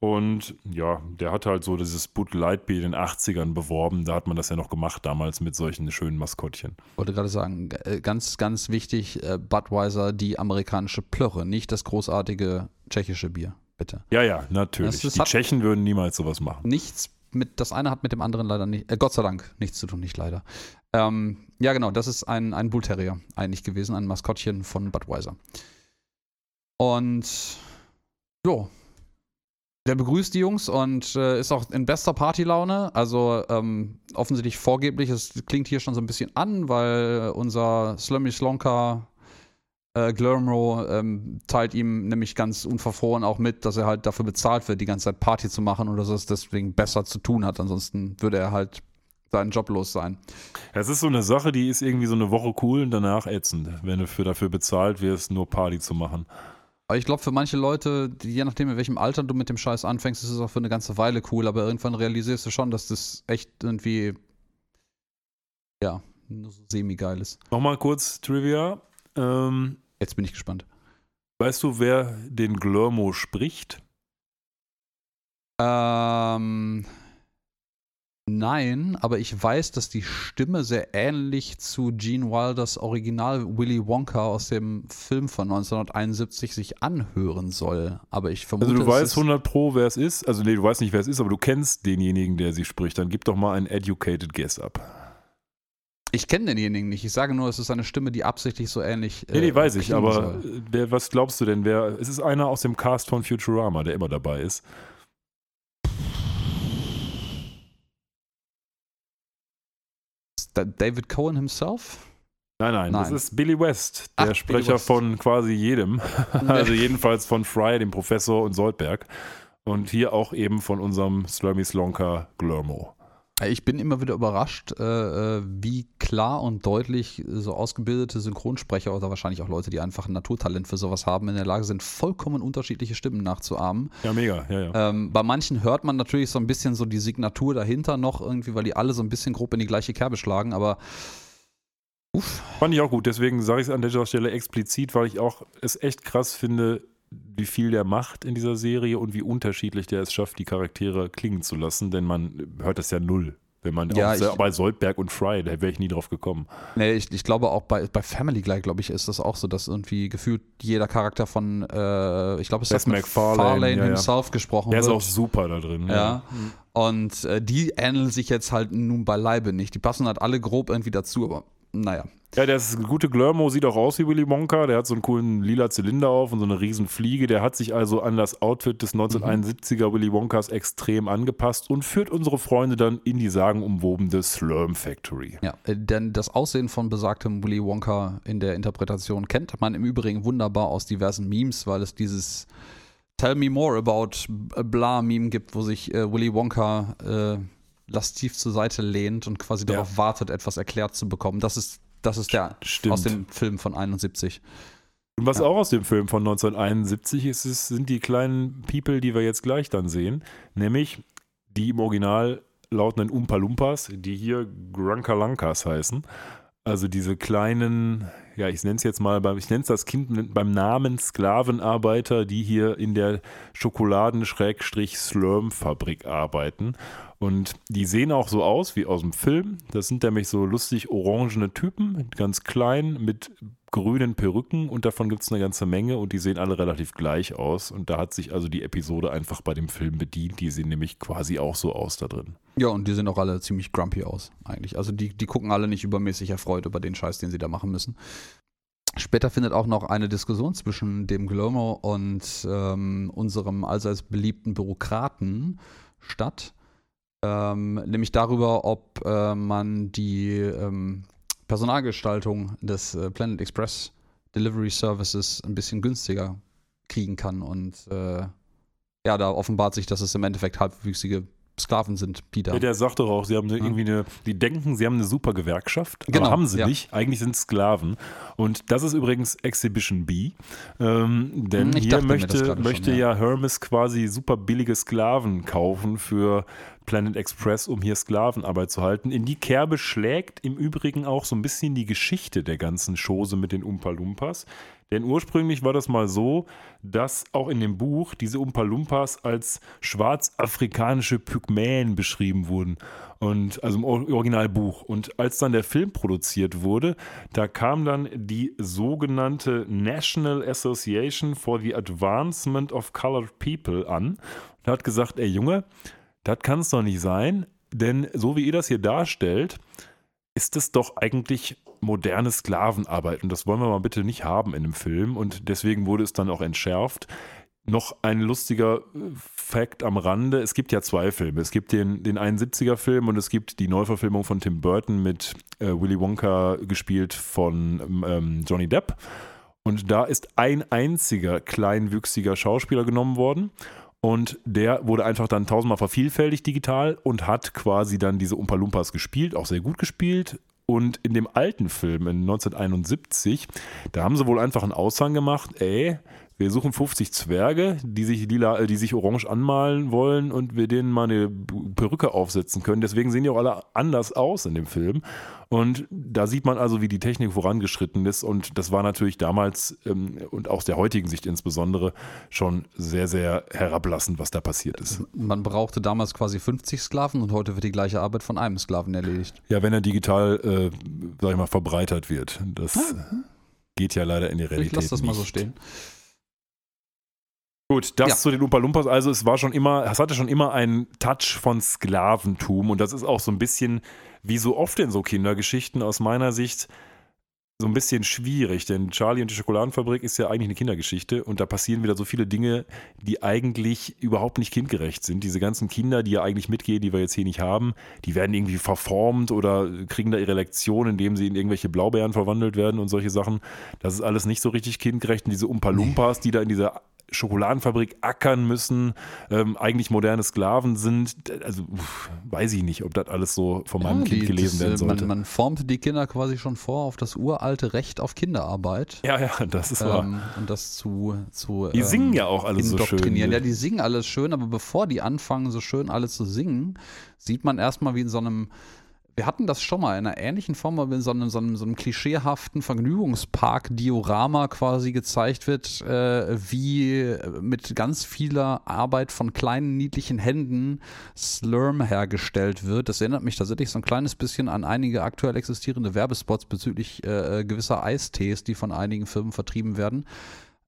Und ja, der hat halt so dieses Bud Light Beer in den 80ern beworben. Da hat man das ja noch gemacht damals mit solchen schönen Maskottchen. Ich wollte gerade sagen, äh, ganz, ganz wichtig, äh, Budweiser, die amerikanische Plörre, nicht das großartige tschechische Bier, bitte. Ja, ja, natürlich. Das, das die Tschechen würden niemals sowas machen. Nichts mit, das eine hat mit dem anderen leider nicht, äh, Gott sei Dank, nichts zu tun, nicht leider. Ähm, ja, genau, das ist ein, ein Bull Terrier eigentlich gewesen, ein Maskottchen von Budweiser. Und jo, der begrüßt die Jungs und äh, ist auch in bester Partylaune. Also ähm, offensichtlich vorgeblich. Es klingt hier schon so ein bisschen an, weil unser Slummy Slonka äh, Glurmro ähm, teilt ihm nämlich ganz unverfroren auch mit, dass er halt dafür bezahlt wird, die ganze Zeit Party zu machen oder dass es deswegen besser zu tun hat. Ansonsten würde er halt seinen Job los sein. Es ist so eine Sache, die ist irgendwie so eine Woche cool und danach ätzend, wenn du für dafür bezahlt wirst, nur Party zu machen. Aber ich glaube, für manche Leute, die, je nachdem, in welchem Alter du mit dem Scheiß anfängst, ist es auch für eine ganze Weile cool, aber irgendwann realisierst du schon, dass das echt irgendwie, ja, nur so semi-geil ist. Nochmal kurz Trivia. Ähm, Jetzt bin ich gespannt. Weißt du, wer den Glurmo spricht? Ähm, Nein, aber ich weiß, dass die Stimme sehr ähnlich zu Gene Wilders Original Willy Wonka aus dem Film von 1971 sich anhören soll. Aber ich vermute. Also du weißt 100 pro, wer es ist. Also nee, du weißt nicht, wer es ist, aber du kennst denjenigen, der sie spricht. Dann gib doch mal ein educated guess ab. Ich kenne denjenigen nicht. Ich sage nur, es ist eine Stimme, die absichtlich so ähnlich. Nee, nee, äh, weiß ich. Aber wer, was glaubst du denn? Wer? Es ist einer aus dem Cast von Futurama, der immer dabei ist. David Cohen himself? Nein, nein, nein, das ist Billy West, der Ach, Sprecher West. von quasi jedem. also jedenfalls von Fry, dem Professor und Soldberg. Und hier auch eben von unserem Slurmy Slonka Glurmo. Ich bin immer wieder überrascht, äh, äh, wie klar und deutlich so ausgebildete Synchronsprecher oder wahrscheinlich auch Leute, die einfach ein Naturtalent für sowas haben, in der Lage sind, vollkommen unterschiedliche Stimmen nachzuahmen. Ja, mega, ja, ja. Ähm, bei manchen hört man natürlich so ein bisschen so die Signatur dahinter noch irgendwie, weil die alle so ein bisschen grob in die gleiche Kerbe schlagen, aber uff. Fand ich auch gut, deswegen sage ich es an der Stelle explizit, weil ich auch es echt krass finde, wie viel der macht in dieser Serie und wie unterschiedlich der es schafft, die Charaktere klingen zu lassen, denn man hört das ja null. Wenn man ja, auch, ich, bei Soldberg und Fry, da wäre ich nie drauf gekommen. Nee, ich, ich glaube auch bei, bei Family Guy, glaube ich, ist das auch so, dass irgendwie gefühlt jeder Charakter von, äh, ich glaube, es ist McFarlane ja, himself ja. gesprochen Der wird. ist auch super da drin. Ja. ja. Und äh, die ähneln sich jetzt halt nun beileibe nicht. Die passen halt alle grob irgendwie dazu, aber naja. Ja, der ist gute Glörmo, sieht auch aus wie Willy Wonka. Der hat so einen coolen lila Zylinder auf und so eine riesen Fliege. Der hat sich also an das Outfit des 1971er Willy Wonkas extrem angepasst und führt unsere Freunde dann in die sagenumwobene Slurm Factory. Ja, äh, denn das Aussehen von besagtem Willy Wonka in der Interpretation kennt man im Übrigen wunderbar aus diversen Memes, weil es dieses Tell me more about blah Meme gibt, wo sich äh, Willy Wonka äh, lastiv zur Seite lehnt und quasi Ja. darauf wartet, etwas erklärt zu bekommen. Das ist, das ist der Stimmt. aus dem Film von 71. Und was Ja. auch aus dem Film von 1971 ist, ist, sind die kleinen People, die wir jetzt gleich dann sehen. Nämlich die im Original lautenden Umpa Lumpas, die hier Grunkalankas heißen. Also diese kleinen, ja, ich nenne es jetzt mal, ich nenne es das Kind beim Namen Sklavenarbeiter, die hier in der Schokoladen-Slurm-Fabrik arbeiten. Und die sehen auch so aus wie aus dem Film. Das sind nämlich so lustig orangene Typen, ganz klein, mit grünen Perücken und davon gibt es eine ganze Menge und die sehen alle relativ gleich aus. Und da hat sich also die Episode einfach bei dem Film bedient. Die sehen nämlich quasi auch so aus da drin. Ja, und die sehen auch alle ziemlich grumpy aus, eigentlich. Also die, die gucken alle nicht übermäßig erfreut über den Scheiß, den sie da machen müssen. Später findet auch noch eine Diskussion zwischen dem Glomo und ähm, unserem allseits beliebten Bürokraten statt. Ähm, nämlich darüber, ob äh, man die ähm, Personalgestaltung des äh, Planet Express Delivery Services ein bisschen günstiger kriegen kann. Und äh, ja, da offenbart sich, dass es im Endeffekt halbwüchsige Sklaven sind, da. Ja, der sagt doch auch, sie haben eine, irgendwie eine, die denken, sie haben eine super Gewerkschaft, Genau, aber haben sie ja. nicht. Eigentlich sind es Sklaven. Und das ist übrigens Exhibition B. Ähm, denn Hm, ich hier möchte, möchte schon, ja. ja. Hermes quasi super billige Sklaven kaufen für Planet Express, um hier Sklavenarbeit zu halten. In die Kerbe schlägt im Übrigen auch so ein bisschen die Geschichte der ganzen Chose mit den Umpa Lumpas. Denn ursprünglich war das mal so, dass auch in dem Buch diese Umpa Lumpas als schwarzafrikanische Pygmäen beschrieben wurden. Und also im Or- Originalbuch. Und als dann der Film produziert wurde, da kam dann die sogenannte National Association for the Advancement of Colored People an und hat gesagt, ey Junge, das kann es doch nicht sein, denn so wie ihr das hier darstellt, ist es doch eigentlich moderne Sklavenarbeit und das wollen wir mal bitte nicht haben in dem Film und deswegen wurde es dann auch entschärft. Noch ein lustiger äh, Fact am Rande: Es gibt ja zwei Filme. Es gibt den, den 71er-Film und es gibt die Neuverfilmung von Tim Burton mit äh, Willy Wonka gespielt von ähm, Johnny Depp. Und da ist ein einziger kleinwüchsiger Schauspieler genommen worden. Und der wurde einfach dann tausendmal vervielfältigt digital und hat quasi dann diese Umpa Lumpas gespielt, auch sehr gut gespielt. Und in dem alten Film in 1971, da haben sie wohl einfach einen Aushang gemacht, ey, wir suchen 50 Zwerge, die sich lila, äh, die sich orange anmalen wollen und wir denen mal eine Perücke aufsetzen können. Deswegen sehen die auch alle anders aus in dem Film. Und da sieht man also, wie die Technik vorangeschritten ist. Und das war natürlich damals ähm, und aus der heutigen Sicht insbesondere schon sehr, sehr herablassend, was da passiert ist. Man brauchte damals quasi 50 Sklaven und heute wird die gleiche Arbeit von einem Sklaven erledigt. Ja, wenn er digital, äh, sag ich mal, verbreitert wird. Das äh, geht ja leider in die Realität. Ich lasse das mal so nicht. stehen. Gut, das Ja. zu den Umpa Lumpas. Also es war schon immer, es hatte schon immer einen Touch von Sklaventum und das ist auch so ein bisschen, wie so oft in so Kindergeschichten aus meiner Sicht, so ein bisschen schwierig, denn Charlie und die Schokoladenfabrik ist ja eigentlich eine Kindergeschichte und da passieren wieder so viele Dinge, die eigentlich überhaupt nicht kindgerecht sind. Diese ganzen Kinder, die ja eigentlich mitgehen, die wir jetzt hier nicht haben, die werden irgendwie verformt oder kriegen da ihre Lektion, indem sie in irgendwelche Blaubeeren verwandelt werden und solche Sachen. Das ist alles nicht so richtig kindgerecht. Und diese Umpa Lumpas, die da in dieser Schokoladenfabrik ackern müssen, ähm, eigentlich moderne Sklaven sind. Also uff, weiß ich nicht, ob das alles so von meinem Ja, Kind die- gelesen das, werden sollte. Man, man formt die Kinder quasi schon vor auf das uralte Recht auf Kinderarbeit. ja, ja, das ist wahr. Ähm, und das zu, zu Die ähm, singen ja auch alle so schön. indoktrinieren. Ja, die singen alles schön, aber bevor die anfangen, so schön alles zu singen, sieht man erstmal wie in so einem. Wir hatten das schon mal in einer ähnlichen Form, weil in so einem, so einem, so einem klischeehaften Vergnügungspark-Diorama quasi gezeigt wird, äh, wie mit ganz vieler Arbeit von kleinen, niedlichen Händen Slurm hergestellt wird. Das erinnert mich tatsächlich so ein kleines bisschen an einige aktuell existierende Werbespots bezüglich äh, gewisser Eistees, die von einigen Firmen vertrieben werden.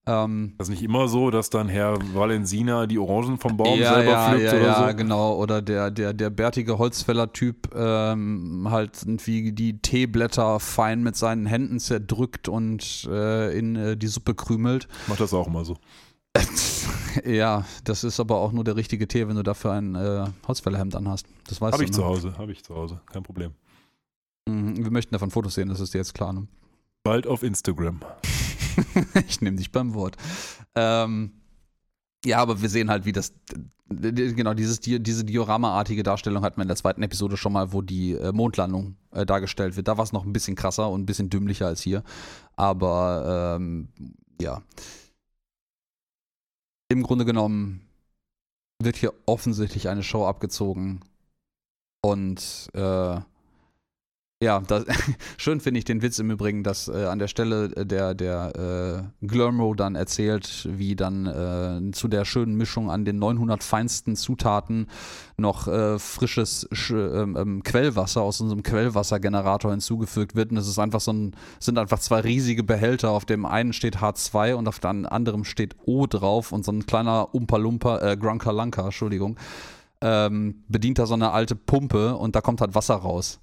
Ähm, Das ist nicht immer so, dass dann Herr Valensina die Orangen vom Baum ja, selber ja, pflückt ja, oder ja, so. genau. Oder der, der, der bärtige Holzfäller-Typ ähm, halt irgendwie die Teeblätter fein mit seinen Händen zerdrückt und äh, in äh, die Suppe krümelt. Ich mach das auch immer so. ja, das ist aber auch nur der richtige Tee, wenn du dafür ein äh, Holzfällerhemd anhast. Das weißt Habe du. ich ne? zu Hause, habe ich zu Hause, kein Problem. Mhm, Wir möchten davon Fotos sehen, das ist dir jetzt klar. Ne? Bald auf Instagram. ich nehme dich beim Wort. Ähm, ja, aber wir sehen halt, wie das, genau, dieses, Di- diese Diorama-artige Darstellung hatten wir in der zweiten Episode schon mal, wo die äh, Mondlandung äh, dargestellt wird. Da war es noch ein bisschen krasser und ein bisschen dümmlicher als hier. Aber ähm, ja. Im Grunde genommen wird hier offensichtlich eine Show abgezogen. Und äh, ja, das, schön finde ich den Witz im Übrigen, dass äh, an der Stelle der, der äh, Glurmo dann erzählt, wie dann äh, zu der schönen Mischung an den 900 feinsten Zutaten noch äh, frisches Sch ähm, ähm, Quellwasser aus unserem Quellwassergenerator hinzugefügt wird. Und es ist einfach so ein, sind einfach zwei riesige Behälter. Auf dem einen steht H2 und auf dem anderen steht O drauf und so ein kleiner Umpa-Lumpa, äh, Grunkalanka, Entschuldigung, ähm, bedient da so eine alte Pumpe und da kommt halt Wasser raus.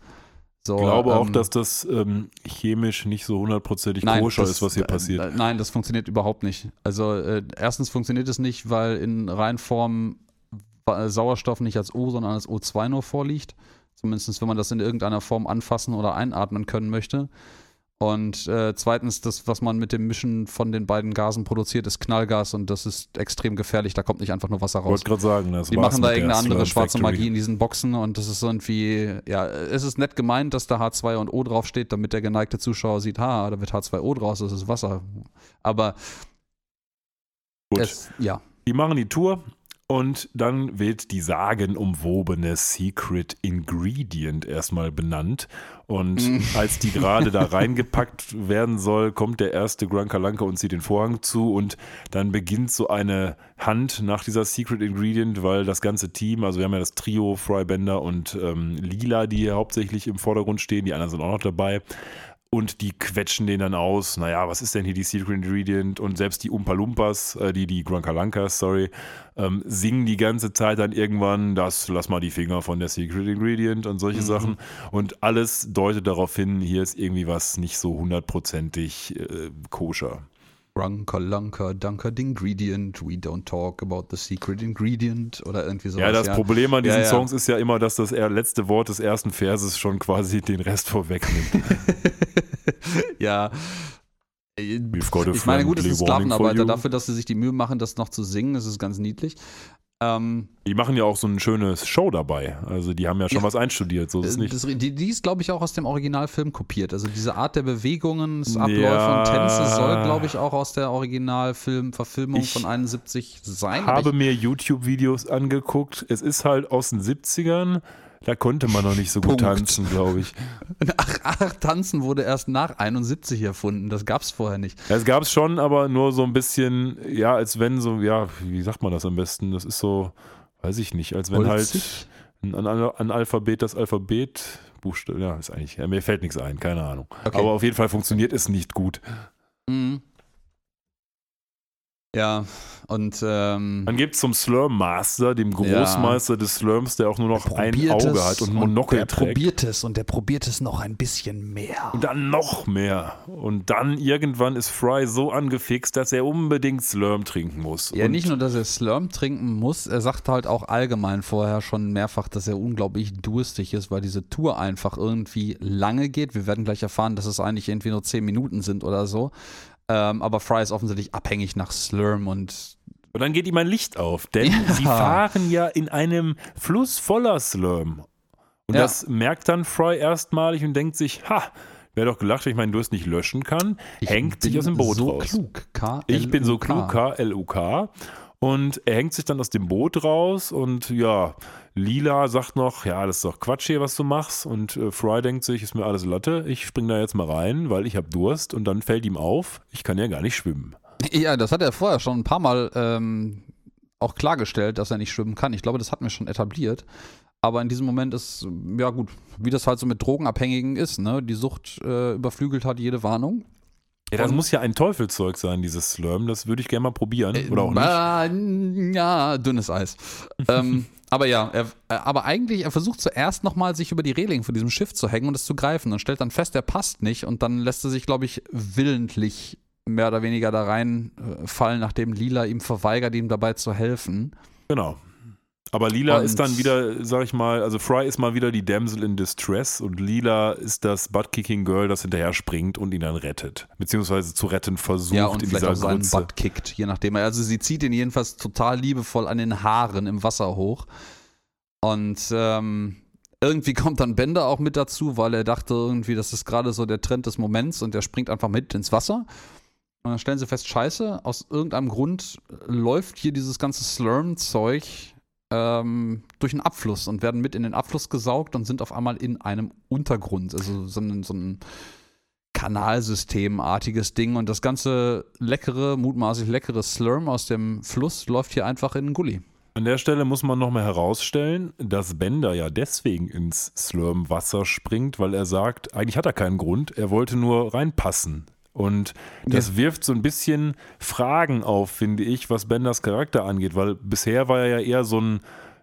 So, Ich glaube auch, ähm, dass das ähm, chemisch nicht so hundertprozentig koscher ist, was hier äh, passiert. äh, Nein, das funktioniert überhaupt nicht. Also äh, erstens funktioniert es nicht, weil in Reinform Sauerstoff nicht als O, sondern als O2 nur vorliegt. Zumindest wenn man das in irgendeiner Form anfassen oder einatmen können möchte. Und äh, zweitens, das, was man mit dem Mischen von den beiden Gasen produziert, ist Knallgas und das ist extrem gefährlich. Da kommt nicht einfach nur Wasser Ich raus. wollte gerade sagen, das Die machen da irgendeine andere schwarze Factory. Magie in diesen Boxen und das ist so irgendwie, ja, es ist nett gemeint, dass da H2 und O draufsteht, damit der geneigte Zuschauer sieht, ha, da wird H2O draus, das ist Wasser. Aber Gut. es, ja, Die machen die Tour und dann wird die sagenumwobene Secret Ingredient erstmal benannt. Und Mhm. als die gerade da reingepackt werden soll, kommt der erste Grunkalanke und zieht den Vorhang zu und dann beginnt so eine Hand nach dieser Secret Ingredient, weil das ganze Team, also wir haben ja das Trio, Fry Bender und ähm, Lila, die hier hauptsächlich im Vordergrund stehen, die anderen sind auch noch dabei. Und die quetschen den dann aus. Naja, was ist denn hier die Secret Ingredient? Und selbst die Umpa Lumpas, äh, die, die Grunkalankas, sorry, ähm, singen die ganze Zeit dann irgendwann, das lass mal die Finger von der Secret Ingredient und solche Mhm. Sachen. Und alles deutet darauf hin, hier ist irgendwie was nicht so hundertprozentig äh, koscher. Grunkalanka, Dunker Ingredient, we don't talk about the secret ingredient oder irgendwie sowas. Ja, das Problem an diesen Ja, ja. Songs ist ja immer, dass das letzte Wort des ersten Verses schon quasi den Rest vorwegnimmt. ja. Ich meine, gut, es for Sklavenarbeiter. Dafür, dass sie sich die Mühe machen, das noch zu singen, ist ganz niedlich. Ähm, Die machen ja auch so eine schöne Show dabei. Also die haben ja schon Ja. was einstudiert, so ist es nicht. Das, die, die ist, glaube ich, auch aus dem Originalfilm kopiert. Also diese Art der Bewegungen, Ja. Abläufe und Tänze soll, glaube ich, auch aus der Originalfilm-Verfilmung Ich von 71 sein. Aber habe mir YouTube-Videos angeguckt. Es ist halt aus den 70ern. Da konnte man noch nicht so gut Punkt. tanzen, glaube ich. ach, ach, Tanzen wurde erst nach 71 erfunden. Das gab es vorher nicht. Es gab es schon, aber nur so ein bisschen, ja, als wenn so, ja, wie sagt man das am besten? Das ist so, weiß ich nicht, als wenn Holzig? halt ein, Alphabet das Alphabet Buchstabe, ja, ist eigentlich, ja, mir fällt nichts ein, keine Ahnung. Okay. Aber auf jeden Fall funktioniert es nicht gut. Mhm. Ja, und ähm, Man gibt zum Slurm Master, dem Großmeister des Slurms, der auch nur noch ein Auge es hat und ein Monokel der trägt. probiert es und der probiert es noch ein bisschen mehr. Und dann noch mehr. Und dann irgendwann ist Fry so angefixt, dass er unbedingt Slurm trinken muss. Ja, und nicht nur, dass er Slurm trinken muss, er sagt halt auch allgemein vorher schon mehrfach, dass er unglaublich durstig ist, weil diese Tour einfach irgendwie lange geht. Wir werden gleich erfahren, dass es eigentlich irgendwie nur 10 Minuten sind oder so. Ähm, aber Fry ist offensichtlich abhängig nach Slurm und Und dann geht ihm ein Licht auf, denn Ja. sie fahren ja in einem Fluss voller Slurm. Und Ja. das merkt dann Fry erstmalig und denkt sich, ha, wer doch gelacht, dass ich meinen Durst nicht löschen kann, ich hängt sich aus dem Boot so raus. klug. K Ich bin so klug, K. K-L-U-K. Und er hängt sich dann aus dem Boot raus und ja, Lila sagt noch, ja, das ist doch Quatsch hier, was du machst. Und äh, Fry denkt sich, ist mir alles Latte, ich spring da jetzt mal rein, weil ich habe Durst. Und dann fällt ihm auf, ich kann ja gar nicht schwimmen. Ja, das hat er vorher schon ein paar Mal ähm, auch klargestellt, dass er nicht schwimmen kann. Ich glaube, das hatten wir schon etabliert. Aber in diesem Moment ist, ja gut, wie das halt so mit Drogenabhängigen ist, ne? Die Sucht äh, überflügelt hat jede Warnung. Ja, das muss ja ein Teufelzeug sein, dieses Slurm. Das würde ich gerne mal probieren. Oder auch nicht. Äh, ja, dünnes Eis. ähm, aber ja, er, äh, aber eigentlich, er versucht zuerst nochmal, sich über die Reling von diesem Schiff zu hängen und es zu greifen und stellt dann fest, er passt nicht und dann lässt er sich, glaube ich, willentlich mehr oder weniger da reinfallen, nachdem Lila ihm verweigert, ihm dabei zu helfen. Genau. Aber Lila und ist dann wieder, sag ich mal, also Fry ist mal wieder die Damsel in Distress und Lila ist das Butt-Kicking-Girl, das hinterher springt und ihn dann rettet. Beziehungsweise zu retten versucht ja, und in vielleicht dieser auch seinen Grütze. Butt kickt, je nachdem. Also sie zieht ihn jedenfalls total liebevoll an den Haaren im Wasser hoch. Und ähm, irgendwie kommt dann Bender auch mit dazu, weil er dachte irgendwie, das ist gerade so der Trend des Moments und der springt einfach mit ins Wasser. Und dann stellen sie fest, scheiße, aus irgendeinem Grund läuft hier dieses ganze Slurm-Zeug ähm, durch einen Abfluss und werden mit in den Abfluss gesaugt und sind auf einmal in einem Untergrund. Also so ein, so ein Kanalsystemartiges Ding. Und das ganze leckere, mutmaßlich leckere Slurm aus dem Fluss läuft hier einfach in den Gully. An der Stelle muss man nochmal herausstellen, dass Bender ja deswegen ins Slurm-Wasser springt, weil er sagt, eigentlich hat er keinen Grund, er wollte nur reinpassen. Und das Ja. wirft so ein bisschen Fragen auf, finde ich, was Benders Charakter angeht, weil bisher war er ja eher so ein,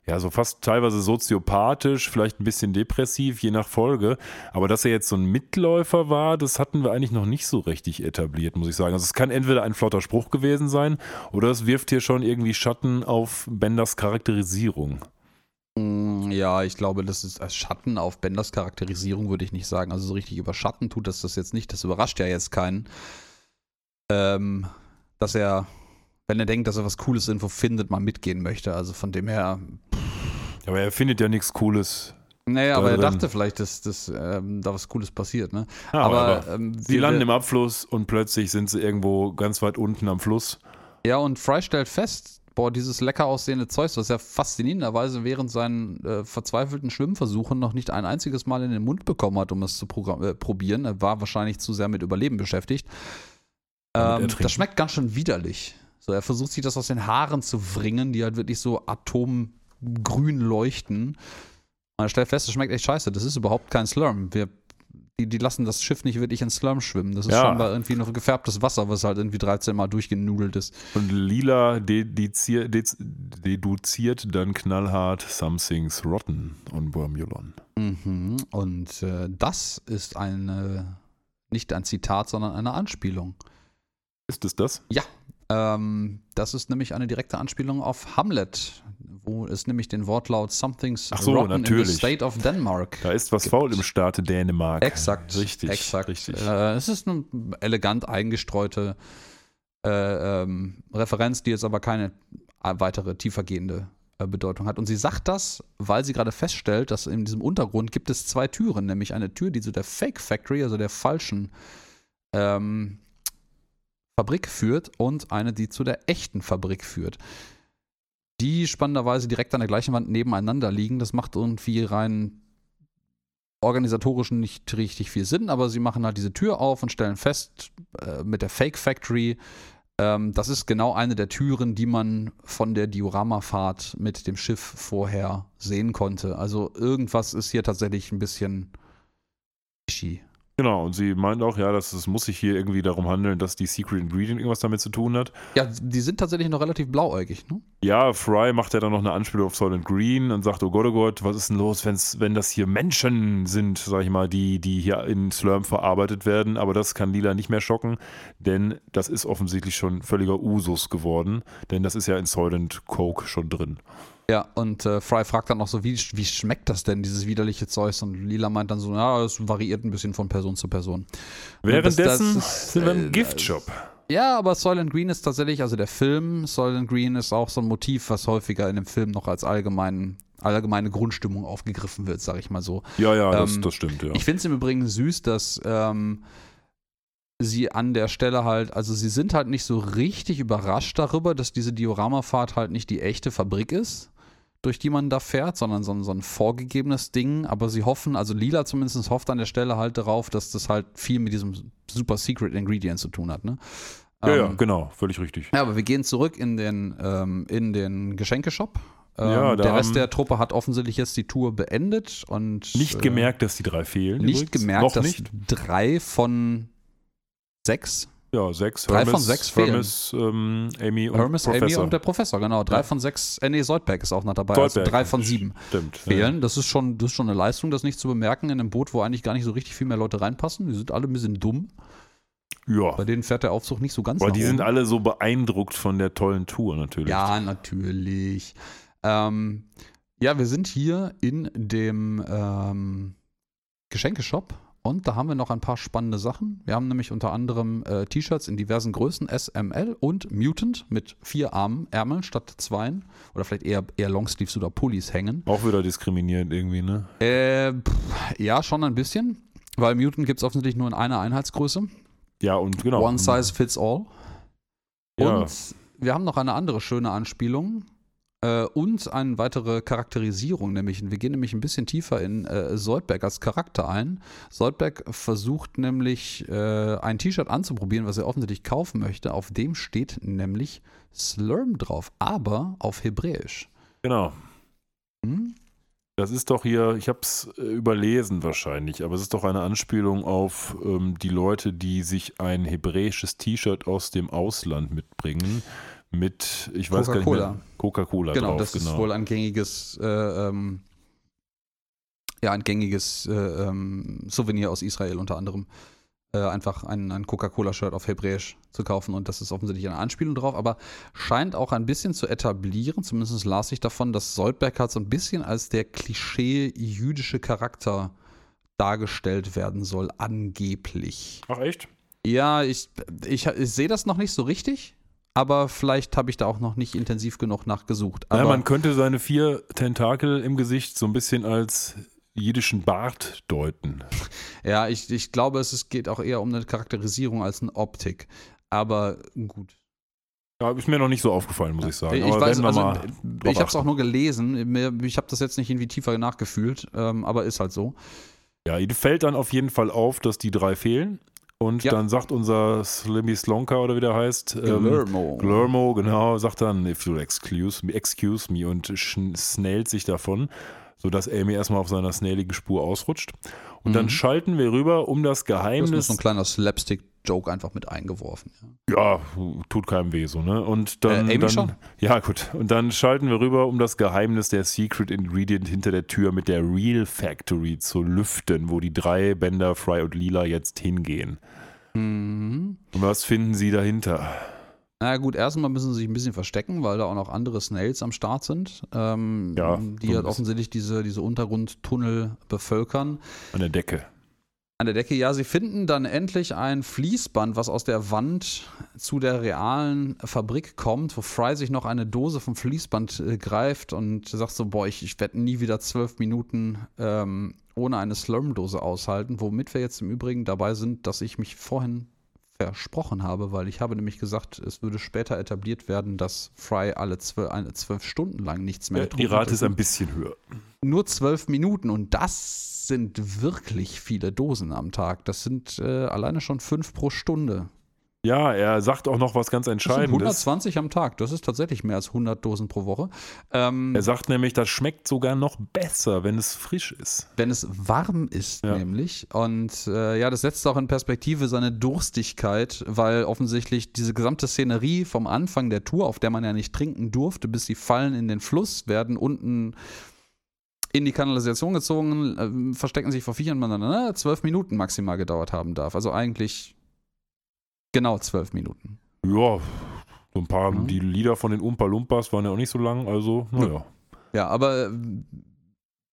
ja, so fast teilweise soziopathisch, vielleicht ein bisschen depressiv, je nach Folge. Aber dass er jetzt so ein Mitläufer war, das hatten wir eigentlich noch nicht so richtig etabliert, muss ich sagen. Also es kann entweder ein flotter Spruch gewesen sein oder es wirft hier schon irgendwie Schatten auf Benders Charakterisierung. Mm, Ja, ich glaube, das ist als Schatten auf Benders Charakterisierung, würde ich nicht sagen. Also so richtig über Schatten tut das das jetzt nicht. Das überrascht ja jetzt keinen. Ähm, dass er, wenn er denkt, dass er was Cooles irgendwo findet, mal mitgehen möchte. Also von dem her. Aber er findet ja nichts Cooles. Naja, aber er dachte vielleicht, dass, dass ähm, da was Cooles passiert, ne? Ja, aber aber ähm, Sie landen im Abfluss und plötzlich sind sie irgendwo ganz weit unten am Fluss. Ja, und Fry stellt fest, boah, dieses lecker aussehende Zeug, was er faszinierenderweise während seinen äh, verzweifelten Schwimmversuchen noch nicht ein einziges Mal in den Mund bekommen hat, um es zu äh, probieren. Er war wahrscheinlich zu sehr mit Überleben beschäftigt. Ähm, das schmeckt ganz schön widerlich. So, er versucht sich das aus den Haaren zu wringen, die halt wirklich so atomgrün leuchten. Und er stellt fest, das schmeckt echt scheiße. Das ist überhaupt kein Slurm. Wir, die, die lassen das Schiff nicht wirklich in Slurm schwimmen. Das ist Ja. scheinbar irgendwie noch gefärbtes Wasser, was halt irgendwie 13 Mal durchgenudelt ist. Und Lila dedizier, dez, deduziert dann knallhart Something's Rotten on Wormulon. Mhm. Und äh, das ist eine, nicht ein Zitat, sondern eine Anspielung. Ist es das? Ähm, das ist nämlich eine direkte Anspielung auf Hamlet, wo es nämlich den Wortlaut Something's Ach so, rotten in natürlich. the state of Denmark. Da ist was Gibt. faul im Staate Dänemark. Exakt. Richtig. Exakt. richtig. Äh, es ist eine elegant eingestreute äh, ähm, Referenz, die jetzt aber keine weitere tiefergehende äh, Bedeutung hat. Und sie sagt das, weil sie gerade feststellt, dass in diesem Untergrund gibt es zwei Türen, nämlich eine Tür, die zu der Fake Factory, also der falschen ähm, Fabrik führt und eine, die zu der echten Fabrik führt. Die spannenderweise direkt an der gleichen Wand nebeneinander liegen. Das macht irgendwie rein organisatorisch nicht richtig viel Sinn, aber sie machen halt diese Tür auf und stellen fest, äh, mit der Fake Factory, ähm, das ist genau eine der Türen, die man von der Dioramafahrt mit dem Schiff vorher sehen konnte. Also irgendwas ist hier tatsächlich ein bisschen fishy. Genau, und sie meint auch, ja, dass es muss sich hier irgendwie darum handeln, dass die Secret Ingredient irgendwas damit zu tun hat. Ja, die sind tatsächlich noch relativ blauäugig, ne? Ja, Fry macht ja dann noch eine Anspielung auf Soylent Green und sagt, oh Gott, oh Gott, was ist denn los, wenn's, wenn das hier Menschen sind, sag ich mal, die, die hier in Slurm verarbeitet werden. Aber das kann Lila nicht mehr schocken, denn das ist offensichtlich schon völliger Usus geworden, denn das ist ja in Soylent Coke schon drin. Ja, und äh, Fry fragt dann noch so, wie, wie schmeckt das denn, dieses widerliche Zeug? Und Lila meint dann so, ja, es variiert ein bisschen von Person zu Person. Währenddessen das sind wir äh, im Giftshop. Ja, aber Soylent Green ist tatsächlich, also der Film Soylent Green ist auch so ein Motiv, was häufiger in dem Film noch als allgemein, allgemeine Grundstimmung aufgegriffen wird, sag ich mal so. Ja, ja, das, ähm, das stimmt, ja. Ich finde es im Übrigen süß, dass ähm, sie an der Stelle halt, also sie sind halt nicht so richtig überrascht darüber, dass diese Dioramafahrt halt nicht die echte Fabrik ist, durch die man da fährt, sondern so ein, so ein vorgegebenes Ding. Aber sie hoffen, also Lila zumindest hofft an der Stelle halt darauf, dass das halt viel mit diesem super Secret Ingredient zu tun hat. Ne? ja, ja, Ähm, genau, völlig richtig. ja, aber wir gehen zurück in den, ähm, in den Geschenkeshop. Ähm, Ja, der Rest der Truppe hat offensichtlich jetzt die Tour beendet und Nicht äh, gemerkt, dass die drei fehlen. nicht übrigens. gemerkt, Noch dass nicht. drei von sechs Ja, sechs. Drei von sechs fehlen. Hermes, ähm, Amy und Hermes, Amy Professor. und der Professor, genau. Drei Ja. von sechs, äh, nee, Soldberg ist auch noch dabei. Also drei von sieben Stimmt. fehlen. Das ist, schon, das ist schon eine Leistung, das nicht zu bemerken in einem Boot, wo eigentlich gar nicht so richtig viel mehr Leute reinpassen. Die sind alle ein bisschen dumm. Ja. Bei denen fährt der Aufzug nicht so ganz Aber die sind oben. alle so beeindruckt von der tollen Tour natürlich. Ja, natürlich. Ähm, ja, wir sind hier in dem ähm, Geschenkeshop und da haben wir noch ein paar spannende Sachen. Wir haben nämlich unter anderem äh, T-Shirts in diversen Größen, SML und Mutant mit vier Armen, Ärmeln statt zweien oder vielleicht eher, eher Longsleeves oder Pullis hängen. Auch wieder diskriminierend irgendwie, ne? Äh, pff, ja, schon ein bisschen, weil Mutant gibt es offensichtlich nur in einer Einheitsgröße. Ja, und genau. One size fits all. Ja. Und wir haben noch eine andere schöne Anspielung äh, und eine weitere Charakterisierung, nämlich wir gehen nämlich ein bisschen tiefer in äh, Soldberg als Charakter ein. Soldberg versucht nämlich äh, ein T-Shirt anzuprobieren, was er offensichtlich kaufen möchte. Auf dem steht nämlich Slurm drauf, aber auf Hebräisch. Genau. Hm? Das ist doch hier, ich habe es überlesen wahrscheinlich, aber es ist doch eine Anspielung auf ähm, die Leute, die sich ein hebräisches T-Shirt aus dem Ausland mitbringen. Mit, ich weiß gar nicht Coca-Cola. mehr, Coca-Cola Genau, drauf. das genau. ist wohl ein gängiges, äh, ähm, ja, ein gängiges äh, ähm, Souvenir aus Israel unter anderem. Äh, einfach ein, ein Coca-Cola-Shirt auf Hebräisch zu kaufen und das ist offensichtlich eine Anspielung drauf, aber scheint auch ein bisschen zu etablieren, zumindest las ich davon, dass Soldberg halt so ein bisschen als der Klischee-jüdische Charakter dargestellt werden soll, angeblich. Ach echt? Ja, ich, ich, ich sehe das noch nicht so richtig, aber vielleicht habe ich da auch noch nicht intensiv genug nachgesucht. Aber Ja, man könnte seine vier Tentakel im Gesicht so ein bisschen als jiddischen Bart deuten. Ja, ich, ich glaube, es ist, geht auch eher um eine Charakterisierung als eine Optik. Aber gut. Ja, ist mir noch nicht so aufgefallen, muss ich sagen. ich Aber weiß, also, mal ich habe es auch nur gelesen. Ich habe das jetzt nicht irgendwie tiefer nachgefühlt, ähm, aber ist halt so. Ja, fällt dann auf jeden Fall auf, dass die drei fehlen. Und Ja. dann sagt unser Slimmy Slonka oder wie der heißt, ähm, Guillermo. Guillermo, genau, sagt dann, if you'll excuse me, excuse me und snellt sich davon, sodass Amy erstmal auf seiner snäligen Spur ausrutscht. Und dann Mhm. schalten wir rüber, um das Das ist Geheimnis. so ein kleiner Slapstick-Joke einfach mit eingeworfen. Ja. tut keinem weh so, ne? Und dann. Äh, Amy dann schon? Ja, gut. Und dann schalten wir rüber, um das Geheimnis der Secret Ingredient hinter der Tür mit der Real Factory zu lüften, wo die drei Bänder Fry und Lila jetzt hingehen. Mhm. Und was finden sie dahinter? Na gut, erstmal müssen sie sich ein bisschen verstecken, weil da auch noch andere Snails am Start sind, ähm, Ja, die halt offensichtlich diese, diese Untergrundtunnel bevölkern. An der Decke. An der Decke, ja, sie finden dann endlich ein Fließband, was aus der Wand zu der realen Fabrik kommt, wo Fry sich noch eine Dose vom Fließband äh, greift und sagt so, boah, ich, ich werde nie wieder zwölf Minuten ähm, ohne eine Slurm-Dose aushalten, womit wir jetzt im Übrigen dabei sind, dass ich mich vorhin versprochen habe, weil ich habe nämlich gesagt, es würde später etabliert werden, dass Fry alle zwölf, Stunden lang nichts mehr Die getrunken hat. Rate ist ein bisschen höher. nur zwölf Minuten und das sind wirklich viele Dosen am Tag. Das sind äh, alleine schon fünf pro Stunde. Ja, er sagt auch noch was ganz Entscheidendes. 120 am Tag. Das ist tatsächlich mehr als 100 Dosen pro Woche. Ähm, Er sagt nämlich, das schmeckt sogar noch besser, wenn es frisch ist. wenn es warm ist, Ja. nämlich. Und äh, ja, das setzt auch in Perspektive seine Durstigkeit, weil offensichtlich diese gesamte Szenerie vom Anfang der Tour, auf der man ja nicht trinken durfte, bis sie fallen in den Fluss, werden unten in die Kanalisation gezogen, äh, verstecken sich vor Viechern, äh, zwölf Minuten maximal gedauert haben darf. Also eigentlich genau zwölf Minuten. Ja, so ein paar, Mhm. die Lieder von den Umpa Lumpas waren ja auch nicht so lang, also, naja. Ja, aber äh,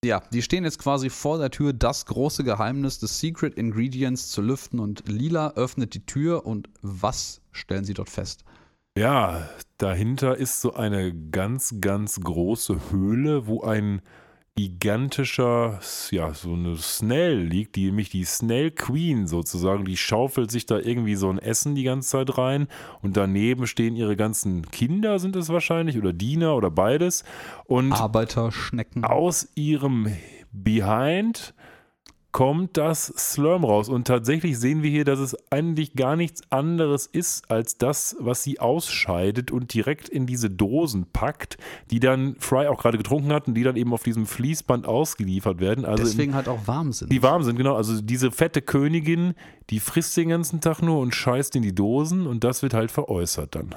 ja, die stehen jetzt quasi vor der Tür, das große Geheimnis des Secret Ingredients zu lüften und Lila öffnet die Tür und was stellen sie dort fest? Ja, dahinter ist so eine ganz, ganz große Höhle, wo ein gigantischer, ja, so eine Snail liegt, die nämlich die Snail Queen sozusagen, die schaufelt sich da irgendwie so ein Essen die ganze Zeit rein und daneben stehen ihre ganzen Kinder, sind es wahrscheinlich, oder Diener oder beides. Und Arbeiterschnecken. aus ihrem Behind kommt das Slurm raus. Und tatsächlich sehen wir hier, dass es eigentlich gar nichts anderes ist als das, was sie ausscheidet und direkt in diese Dosen packt, die dann Fry auch gerade getrunken hat und die dann eben auf diesem Fließband ausgeliefert werden. Also Deswegen halt auch warm sind. die warm sind, genau. Also diese fette Königin, die frisst den ganzen Tag nur und scheißt in die Dosen und das wird halt veräußert dann.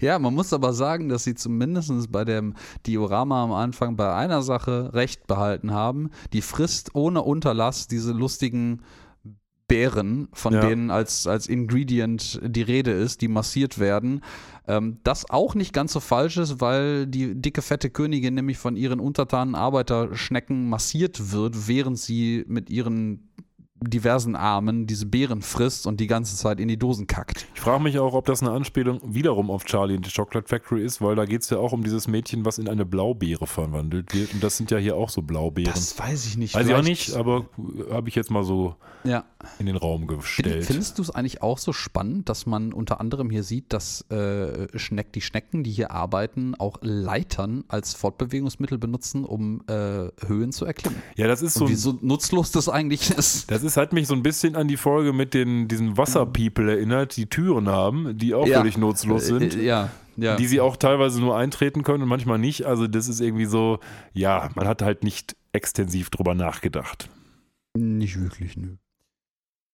Ja, man muss aber sagen, dass sie zumindest bei dem Diorama am Anfang bei einer Sache recht behalten haben. Die frisst ohne Unterlass diese lustigen Beeren, von Ja. denen als, als Ingredient die Rede ist, die massiert werden. Ähm, das auch nicht ganz so falsch ist, weil die dicke, fette Königin nämlich von ihren untertanen Arbeiterschnecken massiert wird, während sie mit ihren diversen Armen diese Beeren frisst und die ganze Zeit in die Dosen kackt. Ich frage mich auch, ob das eine Anspielung wiederum auf Charlie and the Chocolate Factory ist, weil da geht es ja auch um dieses Mädchen, was in eine Blaubeere verwandelt wird. Und das sind ja hier auch so Blaubeeren. Das weiß ich nicht. Weiß ich auch nicht, aber habe ich jetzt mal so Ja. in den Raum gestellt. findest du es eigentlich auch so spannend, dass man unter anderem hier sieht, dass äh, Schneck, die Schnecken, die hier arbeiten, auch Leitern als Fortbewegungsmittel benutzen, um äh, Höhen zu erklimmen? ja, das ist so Und wie ein so nutzlos das eigentlich ist. Das ist, hat mich so ein bisschen an die Folge mit den, diesen Wasserpeople erinnert, die Türen haben, die auch Ja. völlig nutzlos sind. Äh, äh, ja, ja. Die sie auch teilweise nur eintreten können und manchmal nicht. Also das ist irgendwie so, ja, man hat halt nicht extensiv drüber nachgedacht. nicht wirklich, nö.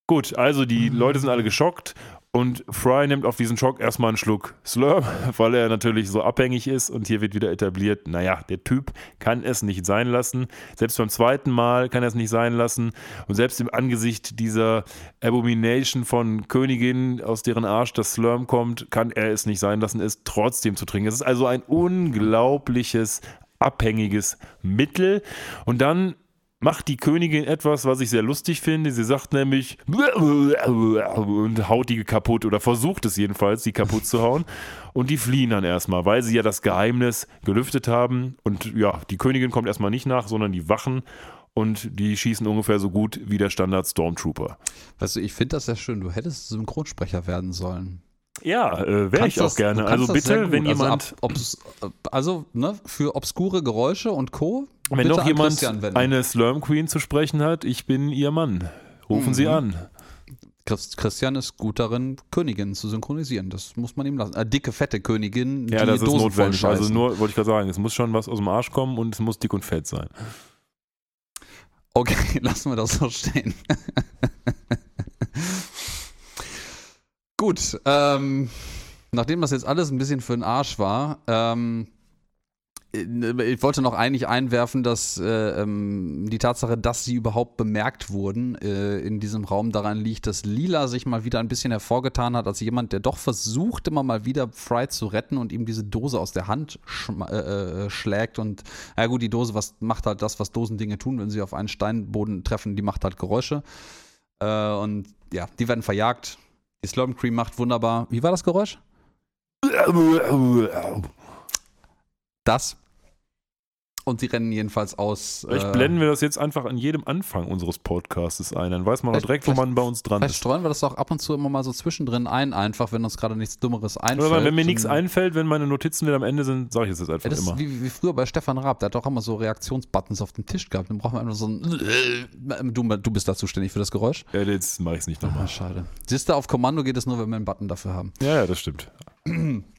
Gut, also die Mhm. Leute sind alle geschockt und Fry nimmt auf diesen Schock erstmal einen Schluck Slurm, weil er natürlich so abhängig ist und hier wird wieder etabliert, naja, der Typ kann es nicht sein lassen. Selbst beim zweiten Mal kann er es nicht sein lassen und selbst im Angesicht dieser Abomination von Königin, aus deren Arsch das Slurm kommt, kann er es nicht sein lassen, es trotzdem zu trinken. Es ist also ein unglaubliches abhängiges Mittel und dann macht die Königin etwas, was ich sehr lustig finde. Sie sagt nämlich und haut die kaputt oder versucht es jedenfalls, die kaputt zu hauen. Und die fliehen dann erstmal, weil sie ja das Geheimnis gelüftet haben. Und ja, die Königin kommt erstmal nicht nach, sondern die Wachen. Und die schießen ungefähr so gut wie der Standard Stormtrooper. Weißt du, ich finde das sehr schön. Du hättest Synchronsprecher werden sollen. Ja, äh, wäre ich auch das- gerne. Also bitte, wenn also, jemand, ab, obs, also ne, für obskure Geräusche und Co. wenn bitte noch an jemand eine Slurm Queen zu sprechen hat, ich bin ihr Mann. Rufen Sie Mhm. an. Christ- Christian ist gut darin, Königinnen zu synchronisieren. Das muss man ihm lassen. Eine dicke, fette Königin, Ja, die das ist Dosen notwendig. voll Also nur, wollte ich gerade sagen, es muss schon was aus dem Arsch kommen und es muss dick und fett sein. Okay, lassen wir das so stehen. Gut, ähm, nachdem das jetzt alles ein bisschen für den Arsch war, ähm, ich wollte noch eigentlich einwerfen, dass äh, ähm, die Tatsache, dass sie überhaupt bemerkt wurden äh, in diesem Raum daran liegt, dass Lila sich mal wieder ein bisschen hervorgetan hat als jemand, der doch versucht, immer mal wieder Fry zu retten und ihm diese Dose aus der Hand schm- äh, äh, schlägt. Und ja gut, die Dose was macht halt das, was Dosendinge tun, wenn sie auf einen Steinboden treffen, die macht halt Geräusche. Äh, und ja, die werden verjagt. Die Slurm Cream macht wunderbar. Wie war das Geräusch? Das. Und sie rennen jedenfalls aus. Vielleicht äh, blenden wir das jetzt einfach an jedem Anfang unseres Podcasts ein. Dann weiß man auch Vielleicht- direkt, wo vielleicht- man bei uns dran Vielleicht ist. streuen wir das auch ab und zu immer mal so zwischendrin ein, einfach, wenn uns gerade nichts Dummeres einfällt. Aber wenn mir nichts einfällt, wenn meine Notizen wieder am Ende sind, sage ich es jetzt einfach Ja, das ist immer. wie, wie früher bei Stefan Raab, der hat doch immer so Reaktionsbuttons auf dem Tisch gehabt. Dann brauchen wir einfach so ein. Du, du bist da zuständig für das Geräusch? Ja, jetzt mache ich es nicht Ah, nochmal. schade. Siehst du, auf Kommando geht es nur, wenn wir einen Button dafür haben. Ja, ja, das stimmt.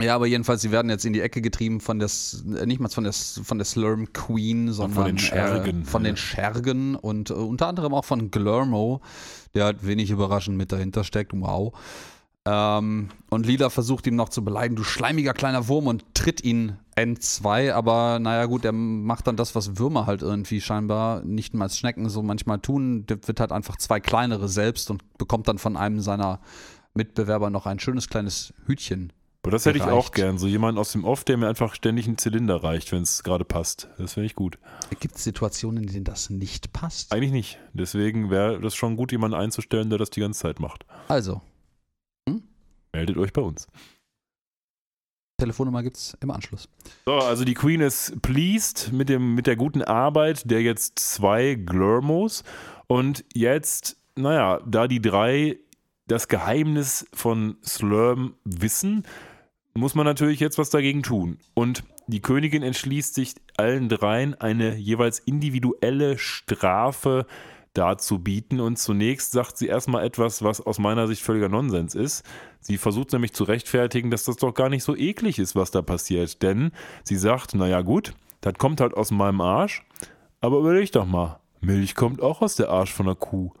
Ja, aber jedenfalls, sie werden jetzt in die Ecke getrieben von der, S- äh, nicht mal von der, von der Slurm Queen, sondern den Schergen, Äh, von den Schergen und äh, unter anderem auch von Glurmo, der halt wenig überraschend mit dahinter steckt. Wow. Ähm, und Lila versucht ihm noch zu beleidigen, du schleimiger kleiner Wurm und tritt ihn N2, aber naja gut, er macht dann das, was Würmer halt irgendwie scheinbar nicht mal als Schnecken so manchmal tun. Der wird halt einfach zwei kleinere selbst und bekommt dann von einem seiner Mitbewerber noch ein schönes kleines Hütchen Aber das hätte ich auch gern. So jemand aus dem Off, der mir einfach ständig einen Zylinder reicht, wenn es gerade passt. Das finde ich gut. Gibt es Situationen, in denen das nicht passt? Eigentlich nicht. Deswegen wäre das schon gut, jemanden einzustellen, der das die ganze Zeit macht. Also, Meldet euch bei uns. Telefonnummer gibt es im Anschluss. So, also die Queen ist pleased mit, dem, mit der guten Arbeit der jetzt zwei Glurmos. Und jetzt, naja, da die drei das Geheimnis von Slurm wissen, muss man natürlich jetzt was dagegen tun. Und die Königin entschließt sich allen dreien eine jeweils individuelle Strafe darzubieten. Und zunächst sagt sie erstmal etwas, was aus meiner Sicht völliger Nonsens ist. Sie versucht nämlich zu rechtfertigen, dass das doch gar nicht so eklig ist, was da passiert. Denn sie sagt, naja gut, das kommt halt aus meinem Arsch. Aber überleg doch mal, Milch kommt auch aus der Arsch von einer Kuh.